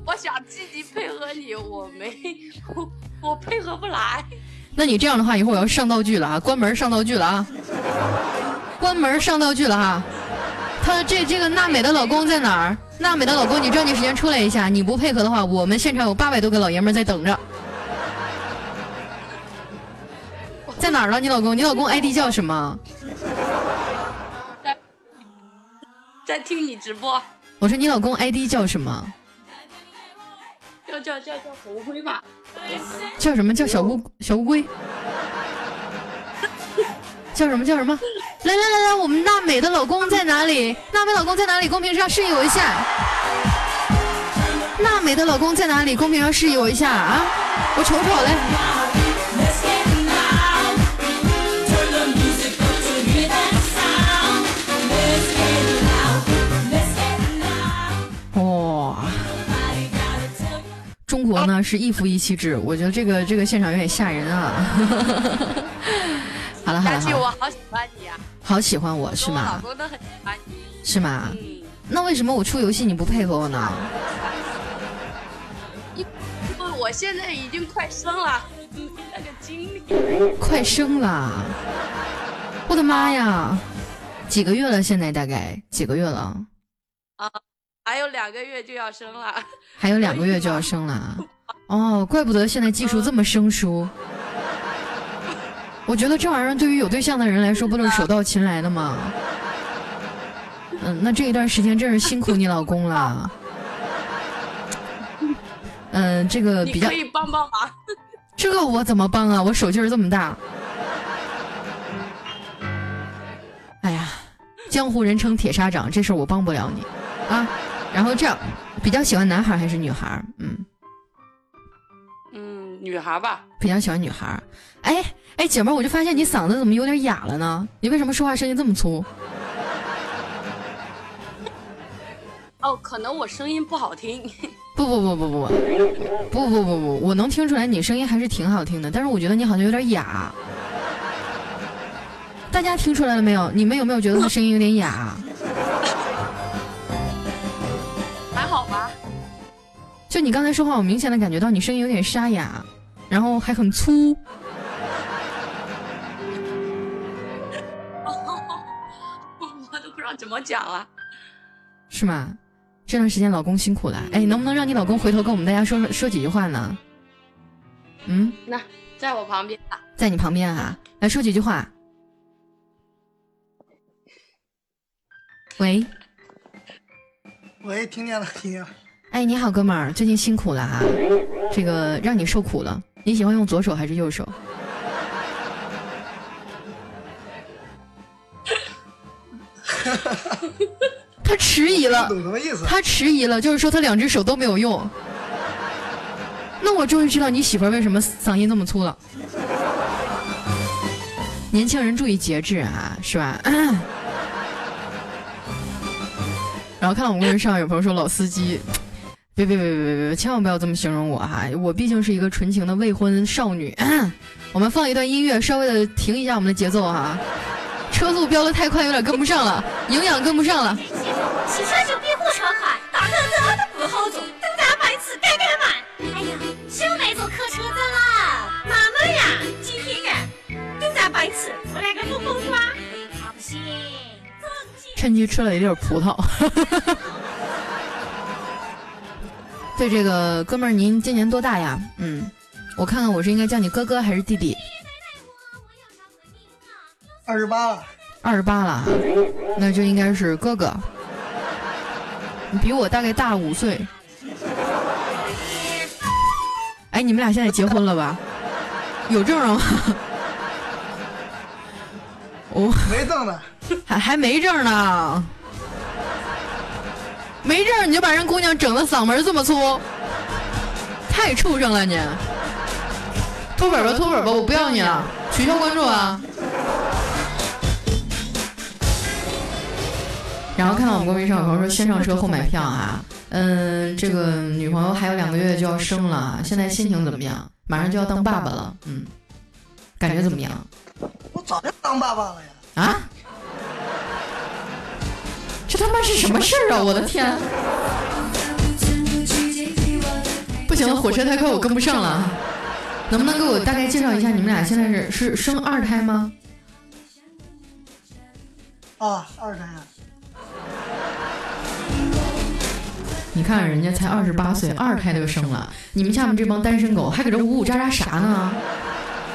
我想积极配合你，我没我我配合不来。那你这样的话，一会儿我要上道具了啊！关门上道具了啊！关门上道具了哈！他这这个娜美的老公在哪儿？娜美的老公，你抓紧时间出来一下！你不配合的话，我们现场有八百多个老爷们在等着。在哪儿了？你老公？你老公 ID 叫什么？在在听你直播。我说你老公 ID 叫什么？叫叫叫叫小乌龟吧，叫什么叫小乌小乌龟？叫什么叫什么？来来来来，我们娜美的老公在哪里？娜美老公在哪里？公屏上示意我一下。娜美的老公在哪里？公屏上示意我一下啊！我瞅瞅嘞。老呢是一夫一妻制，我觉得这个这个现场有点吓人啊。好 了好了，佳琪，我好喜欢你啊！好喜欢我是吗？老公都很喜欢你，是吗？那为什么我出游戏你不配合我呢？因为我现在已经快生了，那个精力。快生了！我的妈呀！几个月了？现在大概几个月了？啊，还有两个月就要生了。还有两个月就要 生了啊。哦，怪不得现在技术这么生疏。我觉得这玩意儿对于有对象的人来说，不都是手到擒来的吗？嗯，那这一段时间真是辛苦你老公了。嗯，这个比较可以帮帮忙。这个我怎么帮啊？我手劲儿这么大。哎呀，江湖人称铁砂掌，这事儿我帮不了你啊。然后这样，比较喜欢男孩还是女孩？嗯嗯，女孩吧。比较喜欢女孩。哎哎，姐们儿，我就发现你嗓子怎么有点哑了呢？你为什么说话声音这么粗？哦，可能我声音不好听。不不不不不不不不不不，我能听出来你声音还是挺好听的，但是我觉得你好像有点哑。大家听出来了没有？你们有没有觉得他声音有点哑？就你刚才说话，我明显的感觉到你声音有点沙哑，然后还很粗。我都不知道怎么讲了。是吗？这段时间老公辛苦了，哎，能不能让你老公回头跟我们大家说说几句话呢？嗯，那在我旁边在你旁边啊，来说几句话。喂，喂，听见了，听见了。哎，你好，哥们儿，最近辛苦了哈，这个让你受苦了。你喜欢用左手还是右手？他迟疑了，懂什么意思？他迟疑了，就是说他两只手都没有用。那我终于知道你媳妇儿为什么嗓音这么粗了。年轻人注意节制啊，是吧？然后看到我们公屏上有朋友说老司机，别别别别别别，千万不要这么形容我哈，我毕竟是一个纯情的未婚少女。我们放一段音乐，稍微的停一下我们的节奏哈。车速飙的太快，有点跟不上了，营养跟不上了。汽车就比火车快，大客车它不好坐，等咱班次改改慢。哎呀，小妹坐客车子了，妈妈呀，今天呀，等咱班次出来个龙凤爪，好不行。趁机吃了一粒葡萄。对这个哥们儿，您今年多大呀？嗯，我看看我是应该叫你哥哥还是弟弟？二十八了，二十八了，那就应该是哥哥。你比我大概大五岁。哎，你们俩现在结婚了吧？有证了吗？我没证呢，还还没证呢。没证你就把人姑娘整的嗓门这么粗，太畜生了你！脱粉吧，脱粉吧，我不要你了，取消关注啊！然后看到我们公屏上有朋友说先上车后买票啊，嗯，这个女朋友还有两个月就要生了，现在心情怎么样？马上就要当爸爸了，嗯，感觉怎么样？我早就当爸爸了呀！啊？这他妈是什么事儿啊！我的天！不行了，火车太快，我跟不上了。能不能给我大概介绍一下，你们俩现在是是生二胎吗？啊，二胎啊。你看人家才二十八岁，二胎就生了。你们下面这帮单身狗还搁这呜呜喳喳啥呢？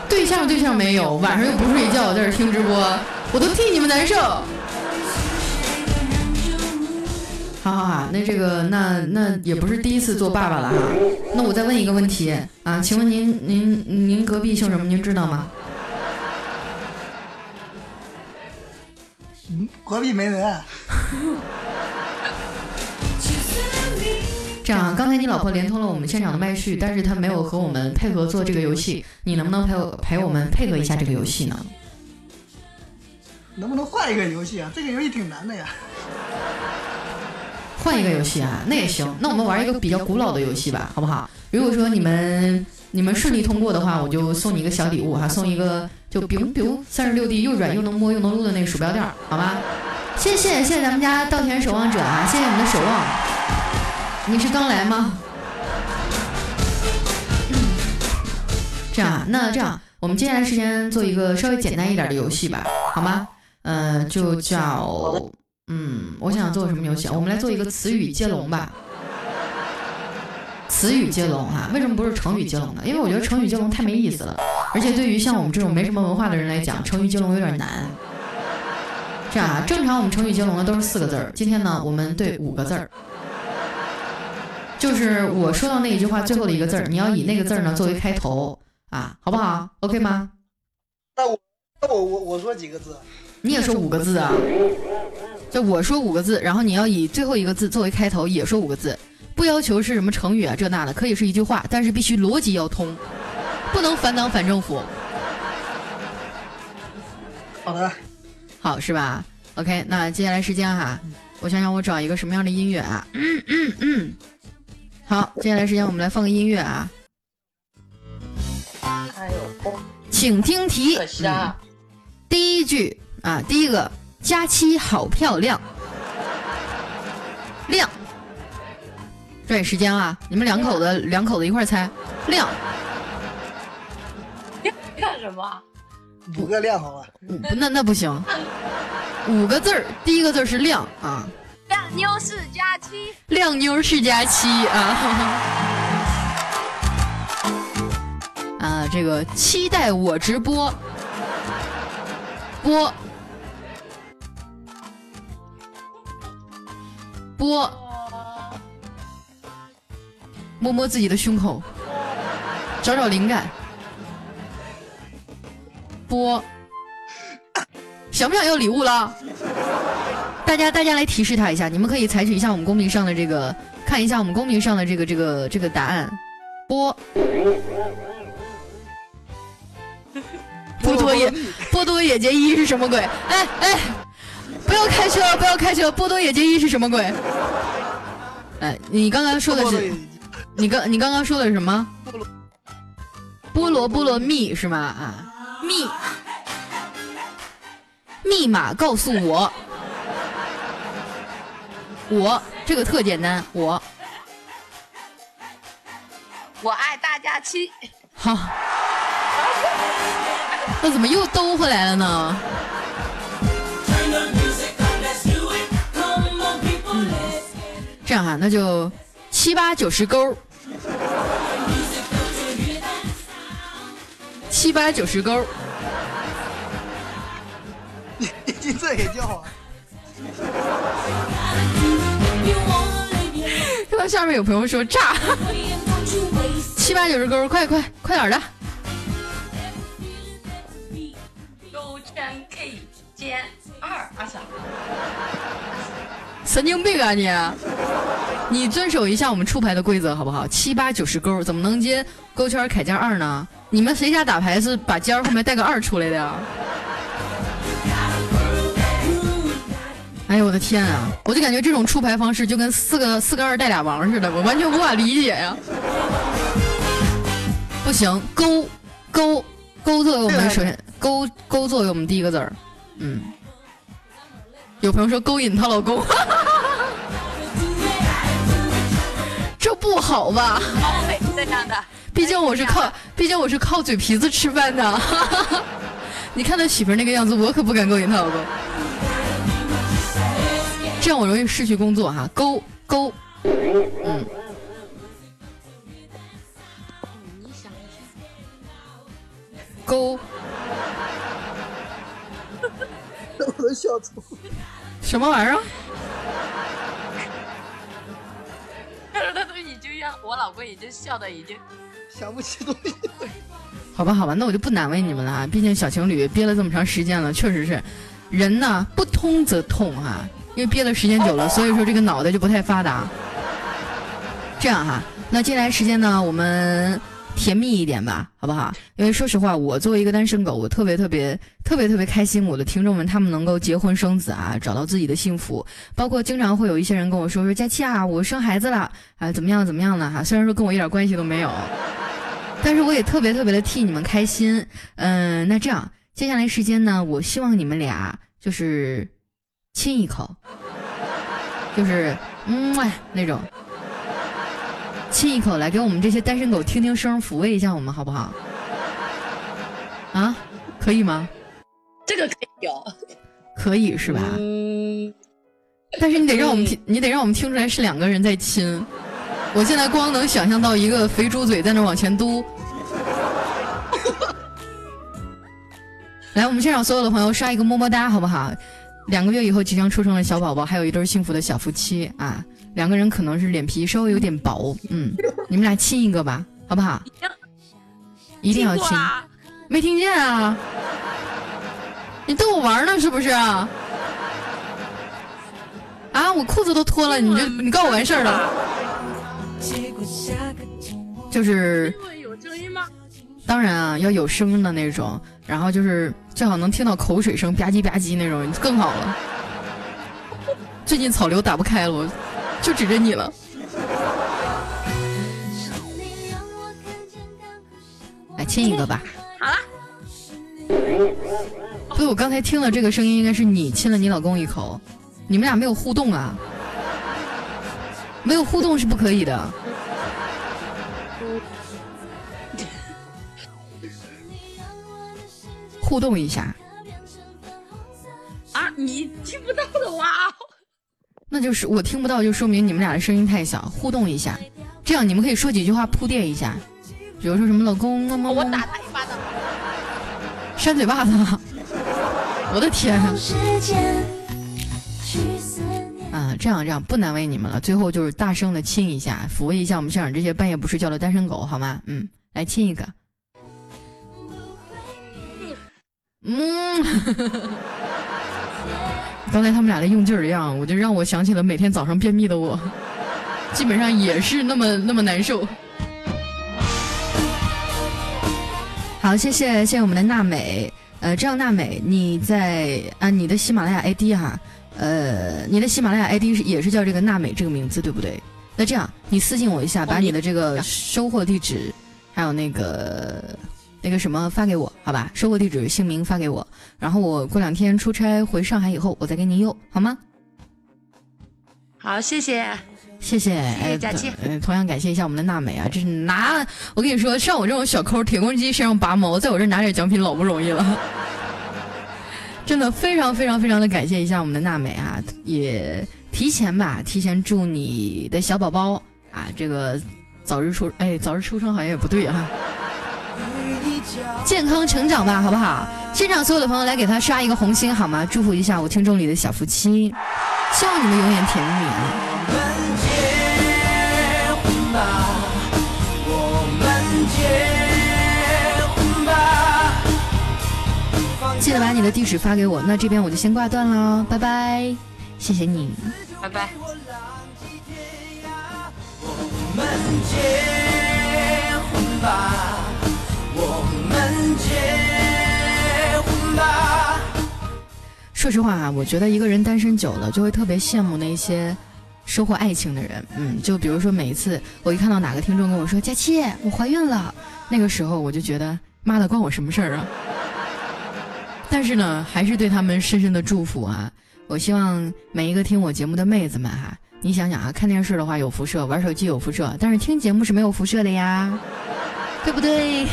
对象对象没有，晚上又不睡觉，在这听直播，我都替你们难受。好好好，那这个那那也不是第一次做爸爸了哈。那我再问一个问题啊，请问您您您隔壁姓什么？您知道吗？嗯，隔壁没人。这样，刚才你老婆连通了我们现场的麦序，但是她没有和我们配合做这个游戏。你能不能陪我陪我们配合一下这个游戏呢？能不能换一个游戏啊？这个游戏挺难的呀。换一个游戏啊，那也行。那我们玩一个比较古老的游戏吧，好不好？如果说你们你们顺利通过的话，我就送你一个小礼物哈，送一个就比如比如三十六 D 又软又能摸又能撸的那个鼠标垫，好吧？谢谢谢谢咱们家稻田守望者啊，谢谢你们的守望。你是刚来吗？这样啊，那这样我们接下来时间做一个稍微简单一点的游戏吧，好吗？嗯，就叫嗯，我想做什么游戏？我们来做一个词语接龙吧。词语接龙哈，为什么不是成语接龙呢？因为我觉得成语接龙太没意思了，而且对于像我们这种没什么文化的人来讲，成语接龙有点难。这样啊，正常我们成语接龙的都是四个字儿，今天呢，我们对五个字儿，就是我说到那一句话最后的一个字儿，你要以那个字儿呢作为开头啊，好不好？OK 吗？那我那我我我说几个字？你也说五个字啊？就我说五个字，然后你要以最后一个字作为开头，也说五个字。不要求是什么成语啊，这那的，可以是一句话，但是必须逻辑要通，不能反党反政府。好的，好是吧？OK，那接下来时间哈，我想想我找一个什么样的音乐啊？嗯嗯嗯。好，接下来时间我们来放个音乐啊。哎呦，请听题。啊。第一句啊，第一个，佳期好漂亮。亮。抓紧时间啊！你们两口子两口子一块猜，亮。干什么？五个亮好了。那那不行。五个字儿，第一个字是亮啊。亮妞是佳期。亮妞是佳期啊。啊，这个期待我直播。播。播。摸摸自己的胸口，找找灵感。播，想不想要礼物了？大家，大家来提示他一下，你们可以采取一下我们公屏上的这个，看一下我们公屏上的这个这个这个答案。播，波多野波多野结衣是什么鬼？哎哎，不要开车，不要开车！波多野结衣是什么鬼？哎，你刚刚说的是？你刚你刚刚说的是什么？菠萝菠萝蜜是吗？啊，密，密码告诉我，我这个特简单，我我爱大家期。好，那怎么又兜回来了呢？这样哈，那就七八九十勾。七八九十勾，你你这也叫啊？看 到下面有朋友说炸，七八九十勾，快快快点的！勾圈 K 减二，阿嫂，神经病啊你！你遵守一下我们出牌的规则好不好？七八九十勾，怎么能接勾圈铠甲二呢？你们谁家打牌是把尖后面带个二出来的呀？哎呦我的天啊！我就感觉这种出牌方式就跟四个四个二带俩王似的，我完全无法理解呀。不行，勾勾勾作为我们首先勾勾作为我们第一个字儿，嗯。有朋友说勾引她老公。不好吧？这样的，毕竟我是靠，毕竟我是靠嘴皮子吃饭的。你看他媳妇那个样子，我可不敢勾引他老公。这样我容易失去工作哈。勾勾，嗯。勾。我都笑出。什么玩意儿？我老公已经笑的已经想不起东西。好吧，好吧，那我就不难为你们了啊！毕竟小情侣憋了这么长时间了，确实是，人呢不通则痛哈，因为憋的时间久了，所以说这个脑袋就不太发达。这样哈，那接下来时间呢，我们甜蜜一点吧，好不好？因为说实话，我作为一个单身狗，我特别特别特别特别开心，我的听众们他们能够结婚生子啊，找到自己的幸福。包括经常会有一些人跟我说说佳期啊，我生孩子了啊，怎么样怎么样了哈？虽然说跟我一点关系都没有，但是我也特别特别的替你们开心。嗯，那这样接下来时间呢，我希望你们俩就是亲一口，就是嗯那种。亲一口来给我们这些单身狗听听声，抚慰一下我们好不好？啊，可以吗？这个可以有，可以是吧？嗯。但是你得让我们听，你得让我们听出来是两个人在亲。我现在光能想象到一个肥猪嘴在那往前嘟。来，我们现场所有的朋友刷一个么么哒，好不好？两个月以后即将出生的小宝宝，还有一对幸福的小夫妻啊。两个人可能是脸皮稍微有点薄，嗯，你们俩亲一个吧，好不好？一定要亲，没听见啊？你逗我玩呢是不是啊？啊，我裤子都脱了，你就你告我完事儿了？就是有声音吗？当然啊，要有声的那种，然后就是最好能听到口水声吧唧吧唧那种更好了。最近草榴打不开了，我。就指着你了，来亲一个吧。好了。所以我刚才听了这个声音，应该是你亲了你老公一口，你们俩没有互动啊？没有互动是不可以的。互动一下。啊，你听不到的哇！那就是我听不到，就说明你们俩的声音太小。互动一下，这样你们可以说几句话铺垫一下，比如说什么“老公”么么我打他一巴掌。扇嘴巴子！我的天！啊，这样这样不难为你们了。最后就是大声的亲一下，抚慰一下我们现场这些半夜不睡觉的单身狗，好吗？嗯，来亲一个。嗯。刚才他们俩的用劲儿一样，我就让我想起了每天早上便秘的我，基本上也是那么那么难受。好，谢谢谢谢我们的娜美，呃，这样娜美你在啊你的喜马拉雅 ID 哈，呃，你的喜马拉雅 ID 是也是叫这个娜美这个名字对不对？那这样你私信我一下，把你的这个收货地址还有那个。那个什么发给我，好吧，收货地址、姓名发给我，然后我过两天出差回上海以后，我再给您邮，好吗？好，谢谢，谢谢，哎，佳期，嗯，同样感谢一下我们的娜美啊，这是拿，我跟你说，像我这种小抠，铁公鸡身上拔毛，在我这拿点奖品老不容易了，真的非常非常非常的感谢一下我们的娜美啊，也提前吧，提前祝你的小宝宝啊，这个早日出，哎，早日出生好像也不对哈。健康成长吧，好不好？现场所有的朋友来给他刷一个红心，好吗？祝福一下我听众里的小夫妻，希望你们永远甜蜜。记得把你的地址发给我，那这边我就先挂断了，拜拜，谢谢你，拜拜。我们结婚吧说实话啊，我觉得一个人单身久了，就会特别羡慕那些收获爱情的人。嗯，就比如说每一次我一看到哪个听众跟我说“佳期，我怀孕了”，那个时候我就觉得妈的关我什么事儿啊！但是呢，还是对他们深深的祝福啊！我希望每一个听我节目的妹子们哈，你想想啊，看电视的话有辐射，玩手机有辐射，但是听节目是没有辐射的呀，对不对？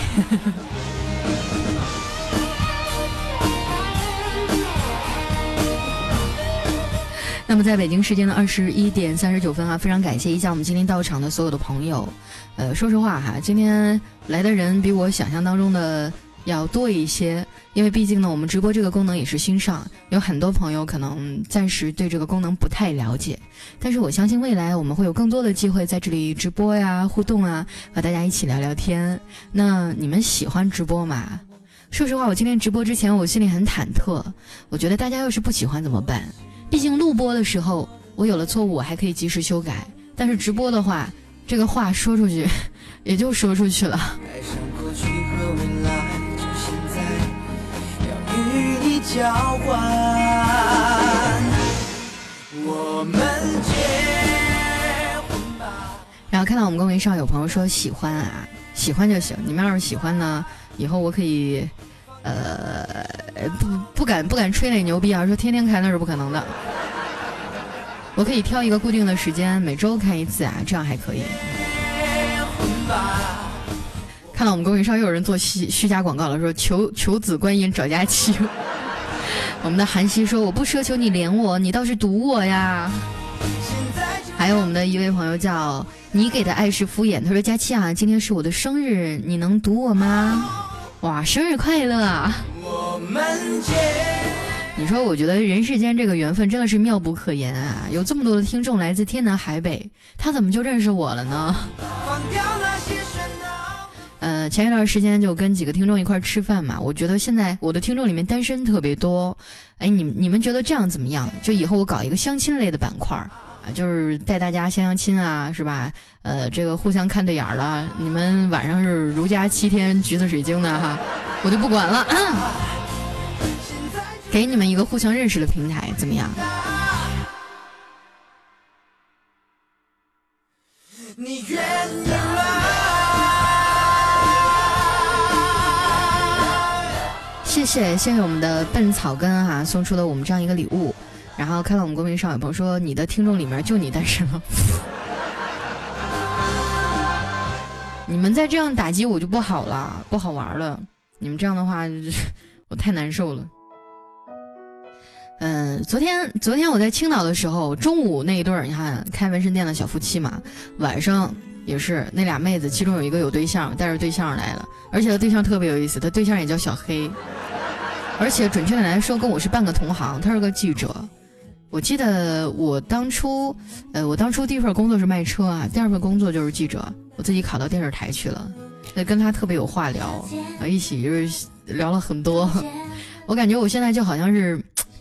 那么，在北京时间的二十一点三十九分啊，非常感谢一下我们今天到场的所有的朋友。呃，说实话哈，今天来的人比我想象当中的要多一些，因为毕竟呢，我们直播这个功能也是新上，有很多朋友可能暂时对这个功能不太了解。但是我相信未来我们会有更多的机会在这里直播呀、互动啊，和大家一起聊聊天。那你们喜欢直播吗？说实话，我今天直播之前我心里很忐忑，我觉得大家要是不喜欢怎么办？毕竟录播的时候，我有了错误，我还可以及时修改。但是直播的话，这个话说出去，也就说出去了。然后看到我们公屏上有朋友说喜欢啊，喜欢就行。你们要是喜欢呢，以后我可以，呃，不不敢不敢吹那牛逼啊，说天天开那是不可能的。我可以挑一个固定的时间，每周开一次啊，这样还可以。看到我们公屏上又有人做虚虚假广告了，说求求子观音找佳期。我们的韩熙说我不奢求你连我，你倒是堵我呀。还有我们的一位朋友叫你给的爱是敷衍，他说佳期啊，今天是我的生日，你能堵我吗？哇，生日快乐！我们你说，我觉得人世间这个缘分真的是妙不可言啊！有这么多的听众来自天南海北，他怎么就认识我了呢？呃，前一段时间就跟几个听众一块吃饭嘛，我觉得现在我的听众里面单身特别多。哎，你你们觉得这样怎么样？就以后我搞一个相亲类的板块啊，就是带大家相相亲啊，是吧？呃，这个互相看对眼了，你们晚上是如家七天橘子水晶的哈，我就不管了。给你们一个互相认识的平台，怎么样？谢谢谢谢我们的笨草根哈送出了我们这样一个礼物，然后看到我们公屏上有朋友说你的听众里面就你单身了，你们再这样打击我就不好了，不好玩了，你们这样的话我太难受了。嗯，昨天昨天我在青岛的时候，中午那一对儿，你看开纹身店的小夫妻嘛，晚上也是那俩妹子，其中有一个有对象，带着对象来了，而且他对象特别有意思，他对象也叫小黑，而且准确的来说跟我是半个同行，他是个记者。我记得我当初，呃，我当初第一份工作是卖车啊，第二份工作就是记者，我自己考到电视台去了，那跟他特别有话聊，啊，一起就是聊了很多，我感觉我现在就好像是。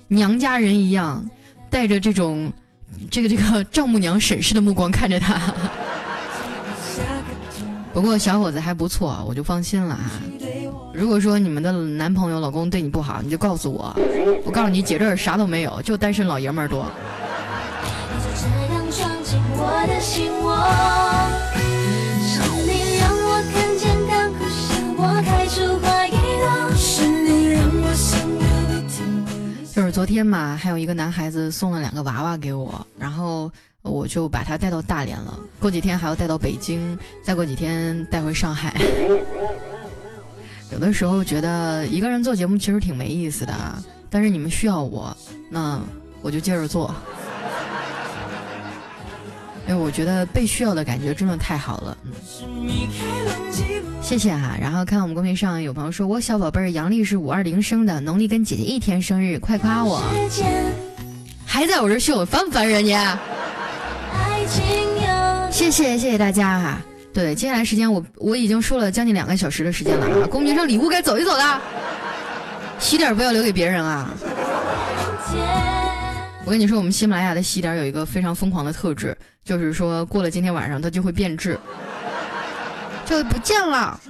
娘家人一样，带着这种这个这个丈母娘审视的目光看着他。不过小伙子还不错，我就放心了哈。如果说你们的男朋友、老公对你不好，你就告诉我。我告诉你，姐这儿啥都没有，就单身老爷们儿多。就是昨天嘛，还有一个男孩子送了两个娃娃给我，然后我就把他带到大连了。过几天还要带到北京，再过几天带回上海。有的时候觉得一个人做节目其实挺没意思的，但是你们需要我，那我就接着做。因 为我觉得被需要的感觉真的太好了。谢谢哈，然后看我们公屏上有朋友说，我小宝贝儿阳历是五二零生的，农历跟姐姐一天生日，快夸我！还在我这秀，烦不烦人家？谢谢谢谢大家哈，对，接下来时间我我已经说了将近两个小时的时间了啊，公屏上礼物该走一走了，喜点不要留给别人啊！我跟你说，我们喜马拉雅的喜点有一个非常疯狂的特质，就是说过了今天晚上它就会变质。就不见了。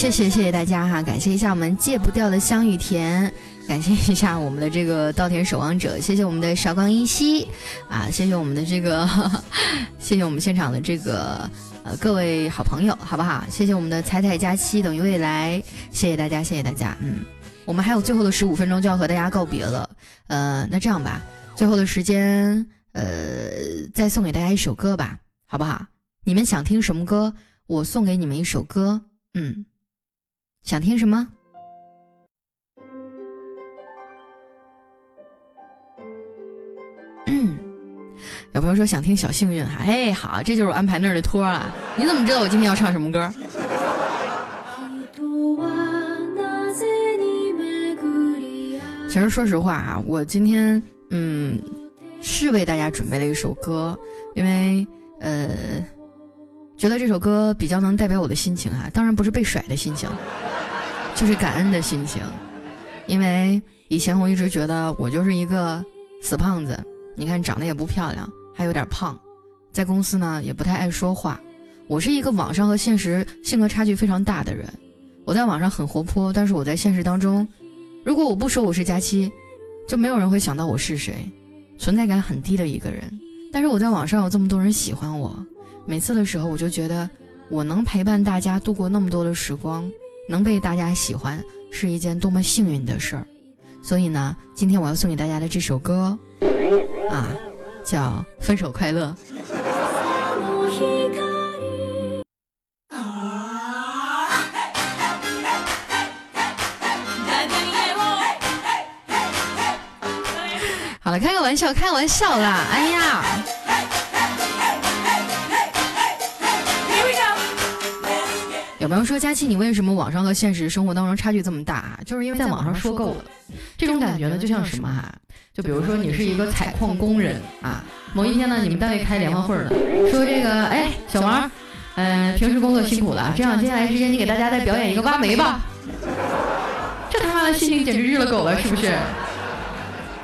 谢谢谢谢大家哈，感谢一下我们戒不掉的香芋甜，感谢一下我们的这个稻田守望者，谢谢我们的韶光依稀啊，谢谢我们的这个，谢谢我们现场的这个呃各位好朋友，好不好？谢谢我们的彩彩佳期等于未来，谢谢大家，谢谢大家，嗯。我们还有最后的十五分钟就要和大家告别了，呃，那这样吧，最后的时间，呃，再送给大家一首歌吧，好不好？你们想听什么歌？我送给你们一首歌，嗯，想听什么？有朋友说想听小幸运哈，哎，好，这就是我安排那儿的托啊。你怎么知道我今天要唱什么歌？其实说实话啊，我今天嗯是为大家准备了一首歌，因为呃觉得这首歌比较能代表我的心情啊，当然不是被甩的心情，就是感恩的心情，因为以前我一直觉得我就是一个死胖子，你看长得也不漂亮，还有点胖，在公司呢也不太爱说话。我是一个网上和现实性格差距非常大的人。我在网上很活泼，但是我在现实当中，如果我不说我是佳期，就没有人会想到我是谁，存在感很低的一个人。但是我在网上有这么多人喜欢我，每次的时候我就觉得我能陪伴大家度过那么多的时光，能被大家喜欢是一件多么幸运的事儿。所以呢，今天我要送给大家的这首歌，啊，叫《分手快乐》。好了，开个玩笑，开个玩笑啦！哎呀，有朋友说佳期，你为什么网上和现实生活当中差距这么大啊？就是因为在网上说够了，这种感觉呢，就像什么哈？就比如说你是一个采矿工人啊，某一天呢，你们单位开联欢会了，说这个，哎，小王，嗯，平时工作辛苦了，这样接下来时间你给大家再表演一个挖煤吧。这他妈的心情简直日了狗了，是不是？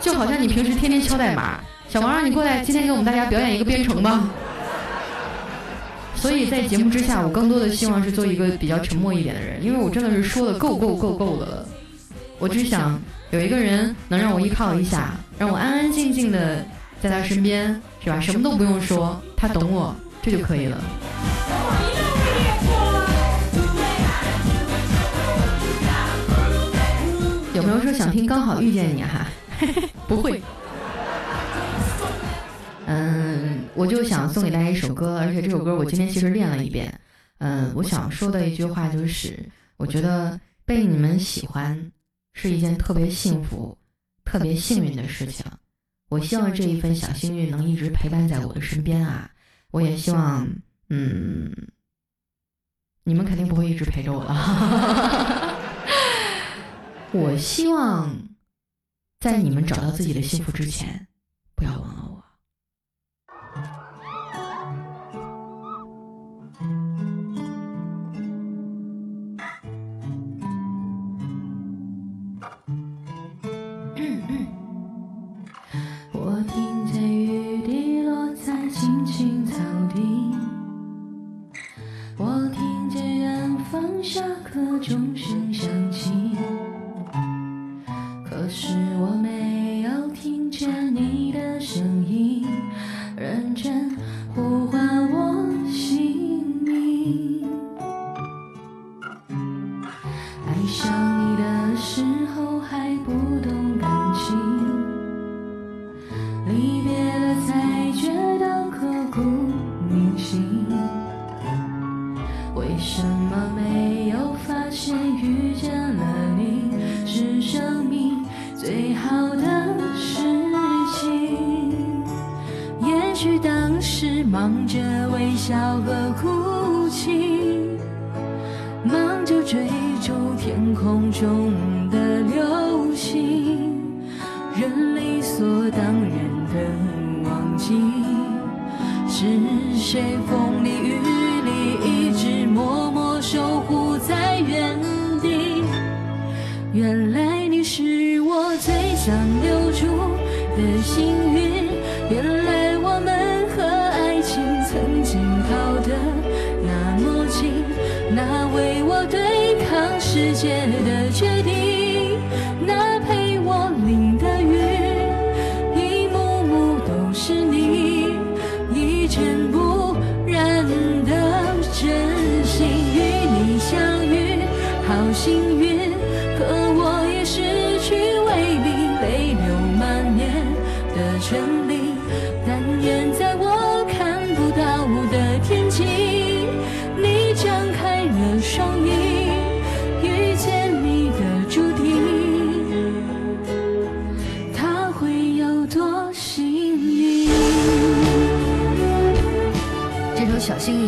就好像你平时天天敲代码，小王，你过来，今天给我们大家表演一个编程吧。所以在节目之下，我更多的希望是做一个比较沉默一点的人，因为我真的是说的够够够够的了。我只想有一个人能让我依靠一下，让我安安静静的在他身边，是吧？什么都不用说，他懂我，这就可以了。有没有说想听？刚好遇见你哈。不会，嗯，我就想送给大家一首歌，而且这首歌我今天其实练了一遍。嗯，我想说的一句话就是，我觉得被你们喜欢是一件特别幸福、特别幸运的事情。我希望这一份小幸运能一直陪伴在我的身边啊！我也希望，嗯，你们肯定不会一直陪着我了。我希望。在你们找到自己的幸福之前，不要忘了下课钟声响起。可是我没有听见你的声音，认真笑和哭泣，忙着追逐天空中的流星，人理所当然的忘记，是谁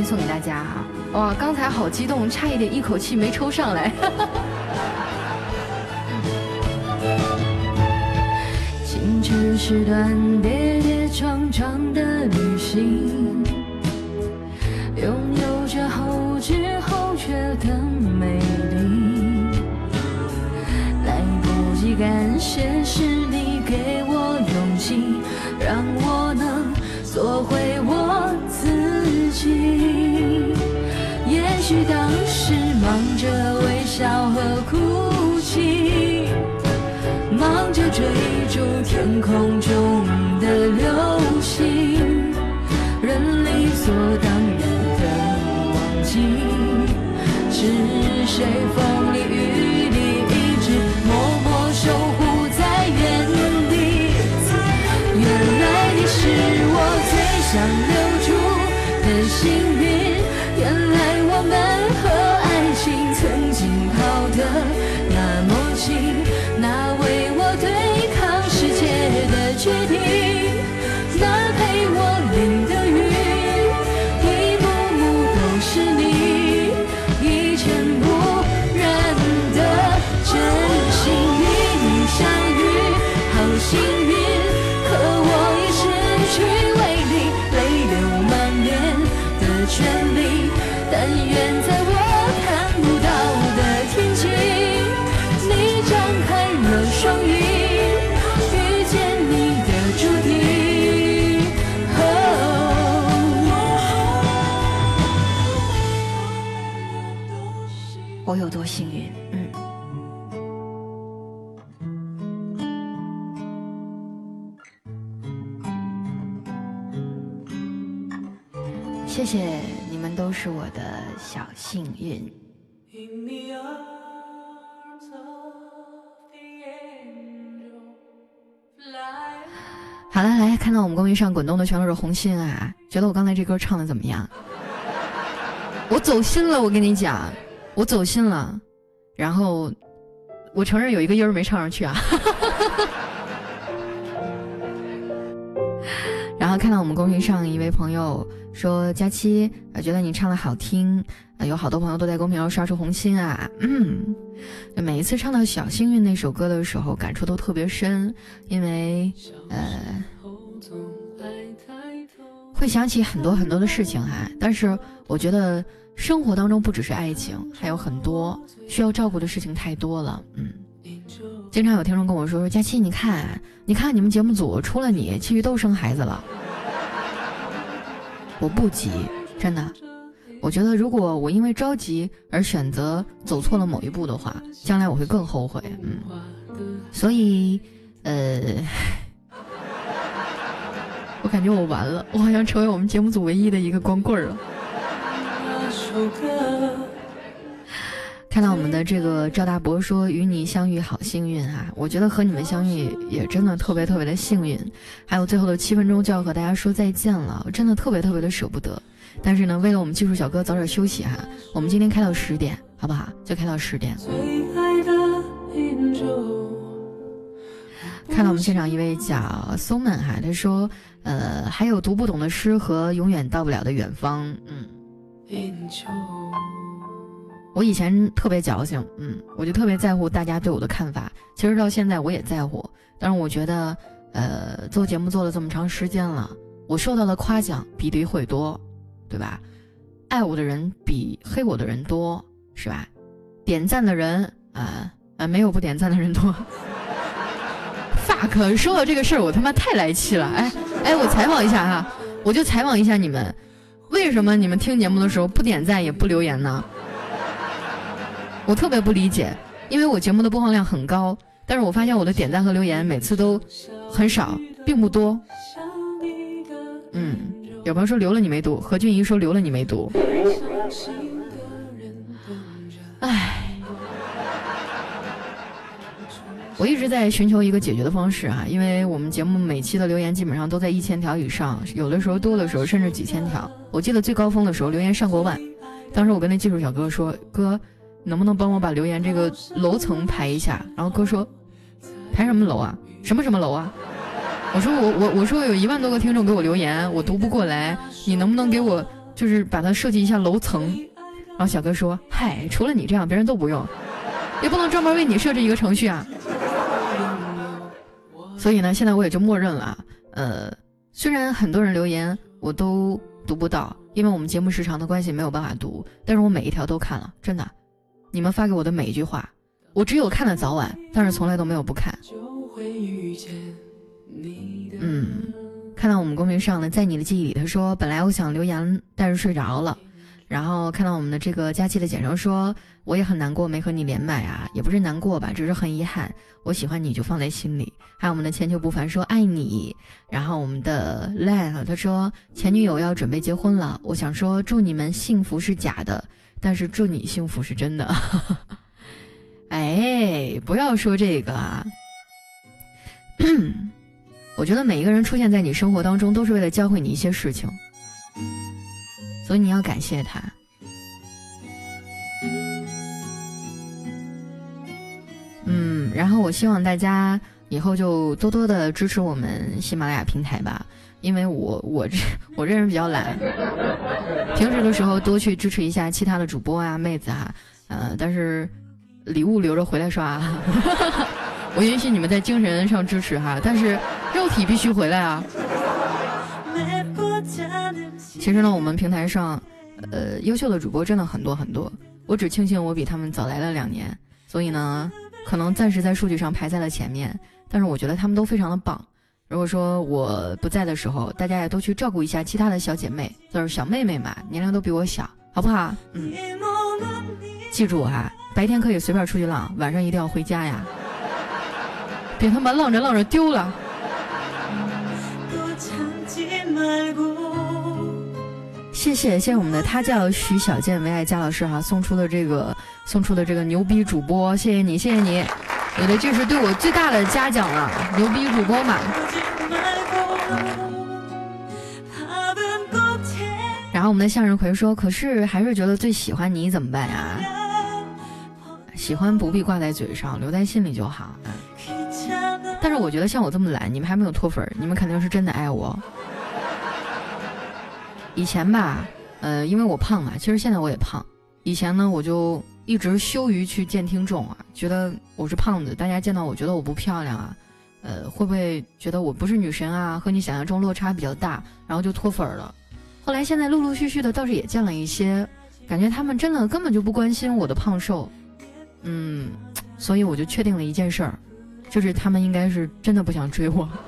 送给大家哈！哇，刚才好激动，差一点一口气没抽上来。青春是段跌跌撞撞的旅行，天空中的流星，人理所当然的忘记，是谁我有多幸运？嗯。谢谢你们，都是我的小幸运。好了，来看到我们公屏上滚动的全都是红心啊！觉得我刚才这歌唱的怎么样？我走心了，我跟你讲，我走心了。然后，我承认有一个音儿没唱上去啊。然后看到我们公屏上一位朋友说：“佳期，啊，觉得你唱的好听，啊，有好多朋友都在公屏上刷出红心啊。”嗯，每一次唱到《小幸运》那首歌的时候，感触都特别深，因为呃，会想起很多很多的事情哈。但是我觉得生活当中不只是爱情，还有很多需要照顾的事情太多了。嗯。经常有听众跟我说说佳期，你看，你看你们节目组除了你，其余都生孩子了。我不急，真的。我觉得如果我因为着急而选择走错了某一步的话，将来我会更后悔。嗯，所以，呃，我感觉我完了，我好像成为我们节目组唯一的一个光棍了。看到我们的这个赵大伯说与你相遇好幸运啊！我觉得和你们相遇也真的特别特别的幸运。还有最后的七分钟就要和大家说再见了，我真的特别特别的舍不得。但是呢，为了我们技术小哥早点休息哈，我们今天开到十点，好不好？就开到十点。看到我们现场一位叫松曼哈，他说，呃，还有读不懂的诗和永远到不了的远方，嗯。我以前特别矫情，嗯，我就特别在乎大家对我的看法。其实到现在我也在乎，但是我觉得，呃，做节目做了这么长时间了，我受到的夸奖比诋毁多，对吧？爱我的人比黑我的人多，是吧？点赞的人啊啊，没有不点赞的人多。fuck，说到这个事儿，我他妈太来气了。哎哎，我采访一下哈，我就采访一下你们，为什么你们听节目的时候不点赞也不留言呢？我特别不理解，因为我节目的播放量很高，但是我发现我的点赞和留言每次都很少，并不多。嗯，有朋友说留了你没读，何俊怡说留了你没读。唉，我一直在寻求一个解决的方式啊，因为我们节目每期的留言基本上都在一千条以上，有的时候多的时候甚至几千条。我记得最高峰的时候留言上过万，当时我跟那技术小哥说：“哥。”能不能帮我把留言这个楼层排一下？然后哥说，排什么楼啊？什么什么楼啊？我说我我我说有一万多个听众给我留言，我读不过来，你能不能给我就是把它设计一下楼层？然后小哥说，嗨，除了你这样，别人都不用，也不能专门为你设置一个程序啊。所以呢，现在我也就默认了。呃，虽然很多人留言我都读不到，因为我们节目时长的关系没有办法读，但是我每一条都看了，真的。你们发给我的每一句话，我只有看了早晚，但是从来都没有不看。嗯，看到我们公屏上的，在你的记忆里，他说本来我想留言，但是睡着了。然后看到我们的这个佳期的简称说，我也很难过没和你连麦啊，也不是难过吧，只是很遗憾。我喜欢你就放在心里。还有我们的千秋不凡说爱你。然后我们的 Lan 他说前女友要准备结婚了，我想说祝你们幸福是假的，但是祝你幸福是真的。哎，不要说这个啊。我觉得每一个人出现在你生活当中，都是为了教会你一些事情，所以你要感谢他。然后我希望大家以后就多多的支持我们喜马拉雅平台吧，因为我我这我这人比较懒，平时的时候多去支持一下其他的主播啊、妹子啊，呃，但是礼物留着回来刷。我允许你们在精神上支持哈，但是肉体必须回来啊。其实呢，我们平台上，呃，优秀的主播真的很多很多。我只庆幸我比他们早来了两年，所以呢，可能暂时在数据上排在了前面。但是我觉得他们都非常的棒。如果说我不在的时候，大家也都去照顾一下其他的小姐妹，就是小妹妹嘛，年龄都比我小，好不好？嗯。记住哈，白天可以随便出去浪，晚上一定要回家呀。别他妈浪着浪着丢了！谢谢谢谢我们的他叫徐小健唯爱佳老师哈送出的这个送出的这个牛逼主播，谢谢你谢谢你，我觉得这是对我最大的嘉奖了，牛逼主播嘛。然后我们的向日葵说，可是还是觉得最喜欢你怎么办呀？喜欢不必挂在嘴上，留在心里就好。嗯但是我觉得像我这么懒，你们还没有脱粉，你们肯定是真的爱我。以前吧，呃，因为我胖嘛，其实现在我也胖。以前呢，我就一直羞于去见听众啊，觉得我是胖子，大家见到我觉得我不漂亮啊，呃，会不会觉得我不是女神啊？和你想象中落差比较大，然后就脱粉了。后来现在陆陆续续的倒是也见了一些，感觉他们真的根本就不关心我的胖瘦，嗯，所以我就确定了一件事儿。就是他们应该是真的不想追我，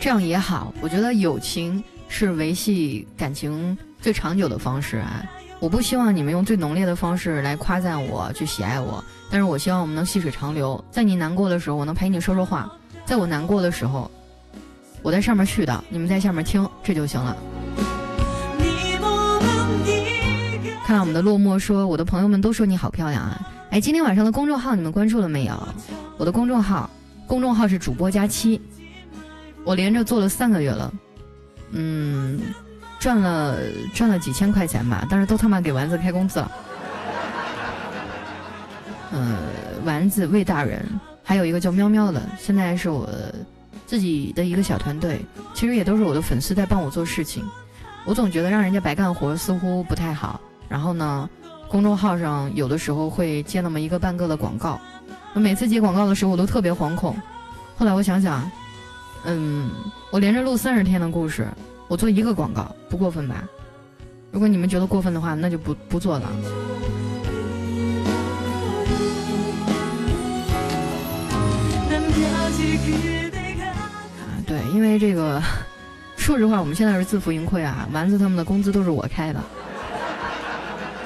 这样也好。我觉得友情是维系感情最长久的方式啊！我不希望你们用最浓烈的方式来夸赞我、去喜爱我，但是我希望我们能细水长流。在你难过的时候，我能陪你说说话；在我难过的时候，我在上面絮叨，你们在下面听，这就行了。看到我们的落寞说，我的朋友们都说你好漂亮啊！哎，今天晚上的公众号你们关注了没有？我的公众号，公众号是主播佳期，我连着做了三个月了，嗯，赚了赚了几千块钱吧，但是都他妈给丸子开工资了。嗯，丸子魏大人，还有一个叫喵喵的，现在是我自己的一个小团队，其实也都是我的粉丝在帮我做事情。我总觉得让人家白干活似乎不太好。然后呢，公众号上有的时候会接那么一个半个的广告，我每次接广告的时候我都特别惶恐。后来我想想，嗯，我连着录三十天的故事，我做一个广告不过分吧？如果你们觉得过分的话，那就不不做了。啊，对，因为这个，说实话，我们现在是自负盈亏啊，丸子他们的工资都是我开的。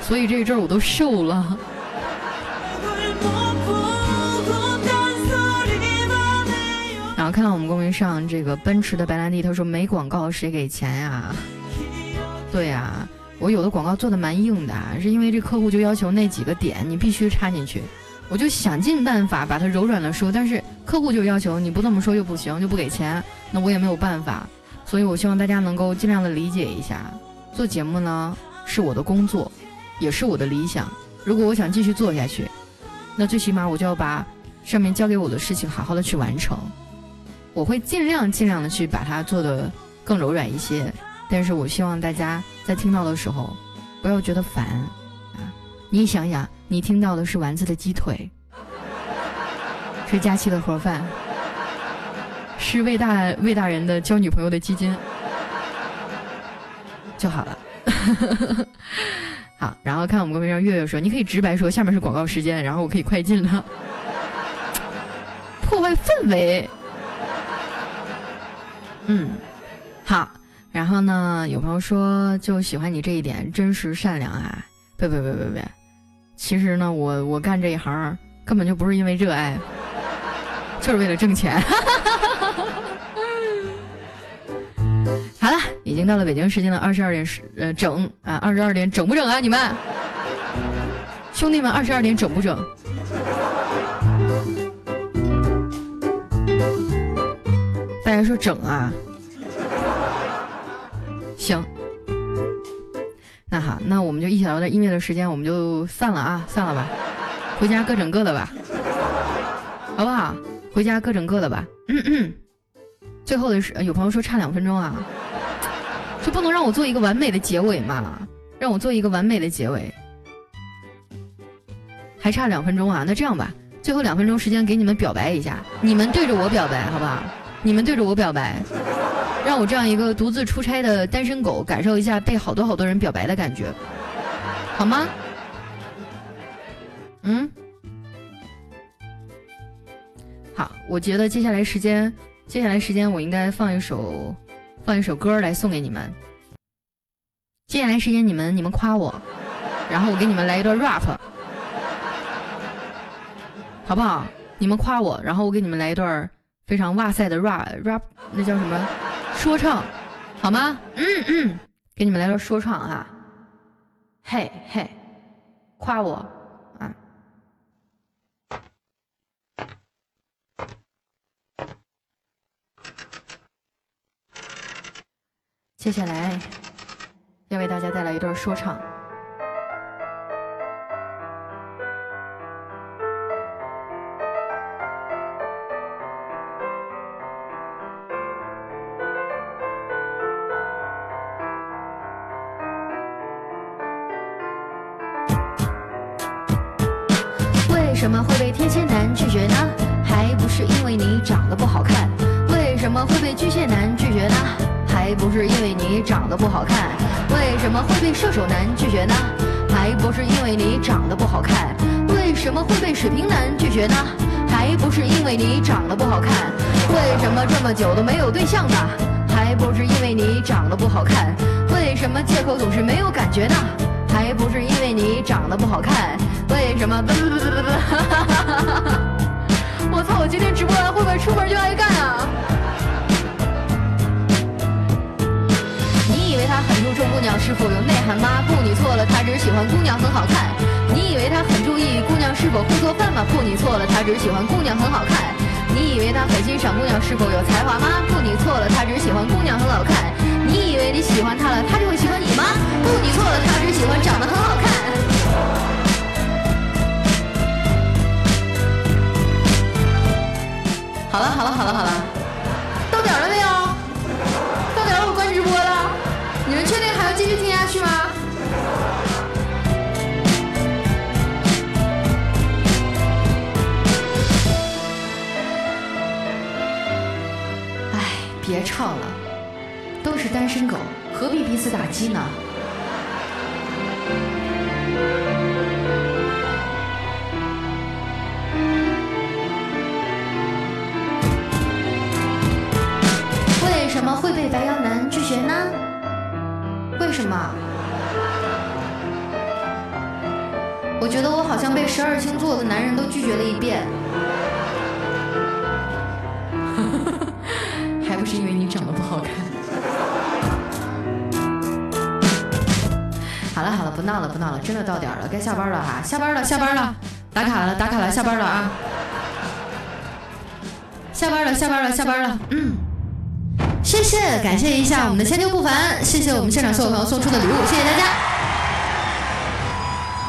所以这一阵我都瘦了。看到我们公屏上这个奔驰的白兰地，他说没广告谁给钱呀？对呀，我有的广告做的蛮硬的，是因为这客户就要求那几个点你必须插进去，我就想尽办法把它柔软的说，但是客户就要求你不这么说又不行，就不给钱，那我也没有办法。所以我希望大家能够尽量的理解一下，做节目呢是我的工作。也是我的理想。如果我想继续做下去，那最起码我就要把上面交给我的事情好好的去完成。我会尽量尽量的去把它做的更柔软一些。但是我希望大家在听到的时候，不要觉得烦啊！你想想，你听到的是丸子的鸡腿，是佳期的盒饭，是魏大魏大人的交女朋友的基金，就好了。好，然后看我们公屏上月月说，你可以直白说，下面是广告时间，然后我可以快进了，破坏氛围。嗯，好，然后呢，有朋友说就喜欢你这一点真实善良啊！别别别别别，其实呢，我我干这一行根本就不是因为热爱，就是为了挣钱。好了，已经到了北京时间的二十二点十呃整啊，二十二点整不整啊？你们兄弟们，二十二点整不整？大家说整啊？行，那好，那我们就一起聊到音乐的时间，我们就散了啊，散了吧，回家各整各的吧，好不好？回家各整各的吧。嗯嗯。最后的是，有朋友说差两分钟啊，就不能让我做一个完美的结尾吗？让我做一个完美的结尾，还差两分钟啊？那这样吧，最后两分钟时间给你们表白一下，你们对着我表白，好不好？你们对着我表白。让我这样一个独自出差的单身狗感受一下被好多好多人表白的感觉，好吗？嗯，好，我觉得接下来时间，接下来时间我应该放一首，放一首歌来送给你们。接下来时间你们你们夸我，然后我给你们来一段 rap，好不好？你们夸我，然后我给你们来一段非常哇塞的 rap rap，那叫什么？说唱，好吗？嗯嗯，给你们来段说唱啊。嘿嘿，夸我啊！接下来要为大家带来一段说唱。么会被天蝎男拒绝呢？还不是因为你长得不好看。为什么会被巨蟹男拒绝呢？还不是因为你长得不好看。为什么会被射手男拒绝呢？还不是因为你长得不好看。为什么会被水瓶男拒绝呢？还不是因为你长得不好看。为什么这么久都没有对象呢？还不是因为你长得不好看。为什么借口总是没有感觉呢？不是因为你长得不好看。为什么？不不不不不！我操！我今天直播完会不会出门就挨干啊？你以为他很注重姑娘是否有内涵吗？不，你错了，他只喜欢姑娘很好看。你以为他很注意姑娘是否会做饭吗？不，你错了，他只喜欢姑娘很好看。你以为他很欣赏姑娘是否有才华吗？不，你错了，他只喜欢姑娘很好看。你以为你喜欢他了，他就会喜欢你吗？不，你错了，他只喜欢长得很好看。好了好了好了好了，到点了没有？到点了，我关直播了。你们确定还要继续听下去吗？哎，别唱了，都是单身狗，何必彼此打击呢？为什么会被白羊男拒绝呢？为什么？我觉得我好像被十二星座的男人都拒绝了一遍，还不是因为你长得不好看。不闹了不闹了，真的到点了，该下班了哈，下班了下班了，打卡了打卡了，下班了啊！下班了下班了下班了，嗯。谢谢，感谢一下我们的千秋不凡，谢谢我们现场所有朋友送出的礼物，谢谢大家。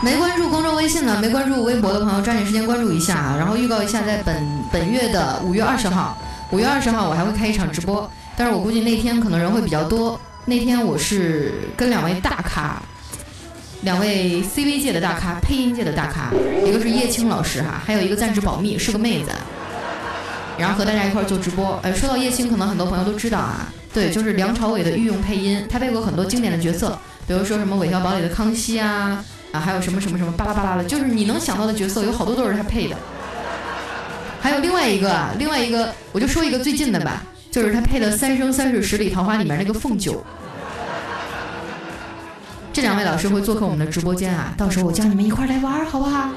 没关注公众微信的，没关注微博的朋友，抓紧时间关注一下啊！然后预告一下，在本本月的五月二十号，五月二十号我还会开一场直播，但是我估计那天可能人会比较多。那天我是跟两位大咖，两位 CV 界的大咖，配音界的大咖，一个是叶青老师哈，还有一个暂时保密，是个妹子。然后和大家一块儿做直播，呃，说到叶青，可能很多朋友都知道啊，对，就是梁朝伟的御用配音，他配过很多经典的角色，比如说什么《韦小宝》里的康熙啊，啊，还有什么什么什么巴拉巴拉的，就是你能想到的角色，有好多都是他配的。还有另外一个啊，另外一个，我就说一个最近的吧，就是他配的《三生三世十里桃花》里面那个凤九。这两位老师会做客我们的直播间啊，到时候我叫你们一块来玩，好不好？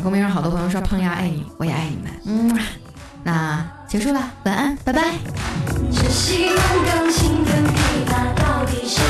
公屏上好多朋友说胖丫爱你，我也爱你们。嗯，那结束了，晚安，拜拜。希望钢琴琵琶到底谁？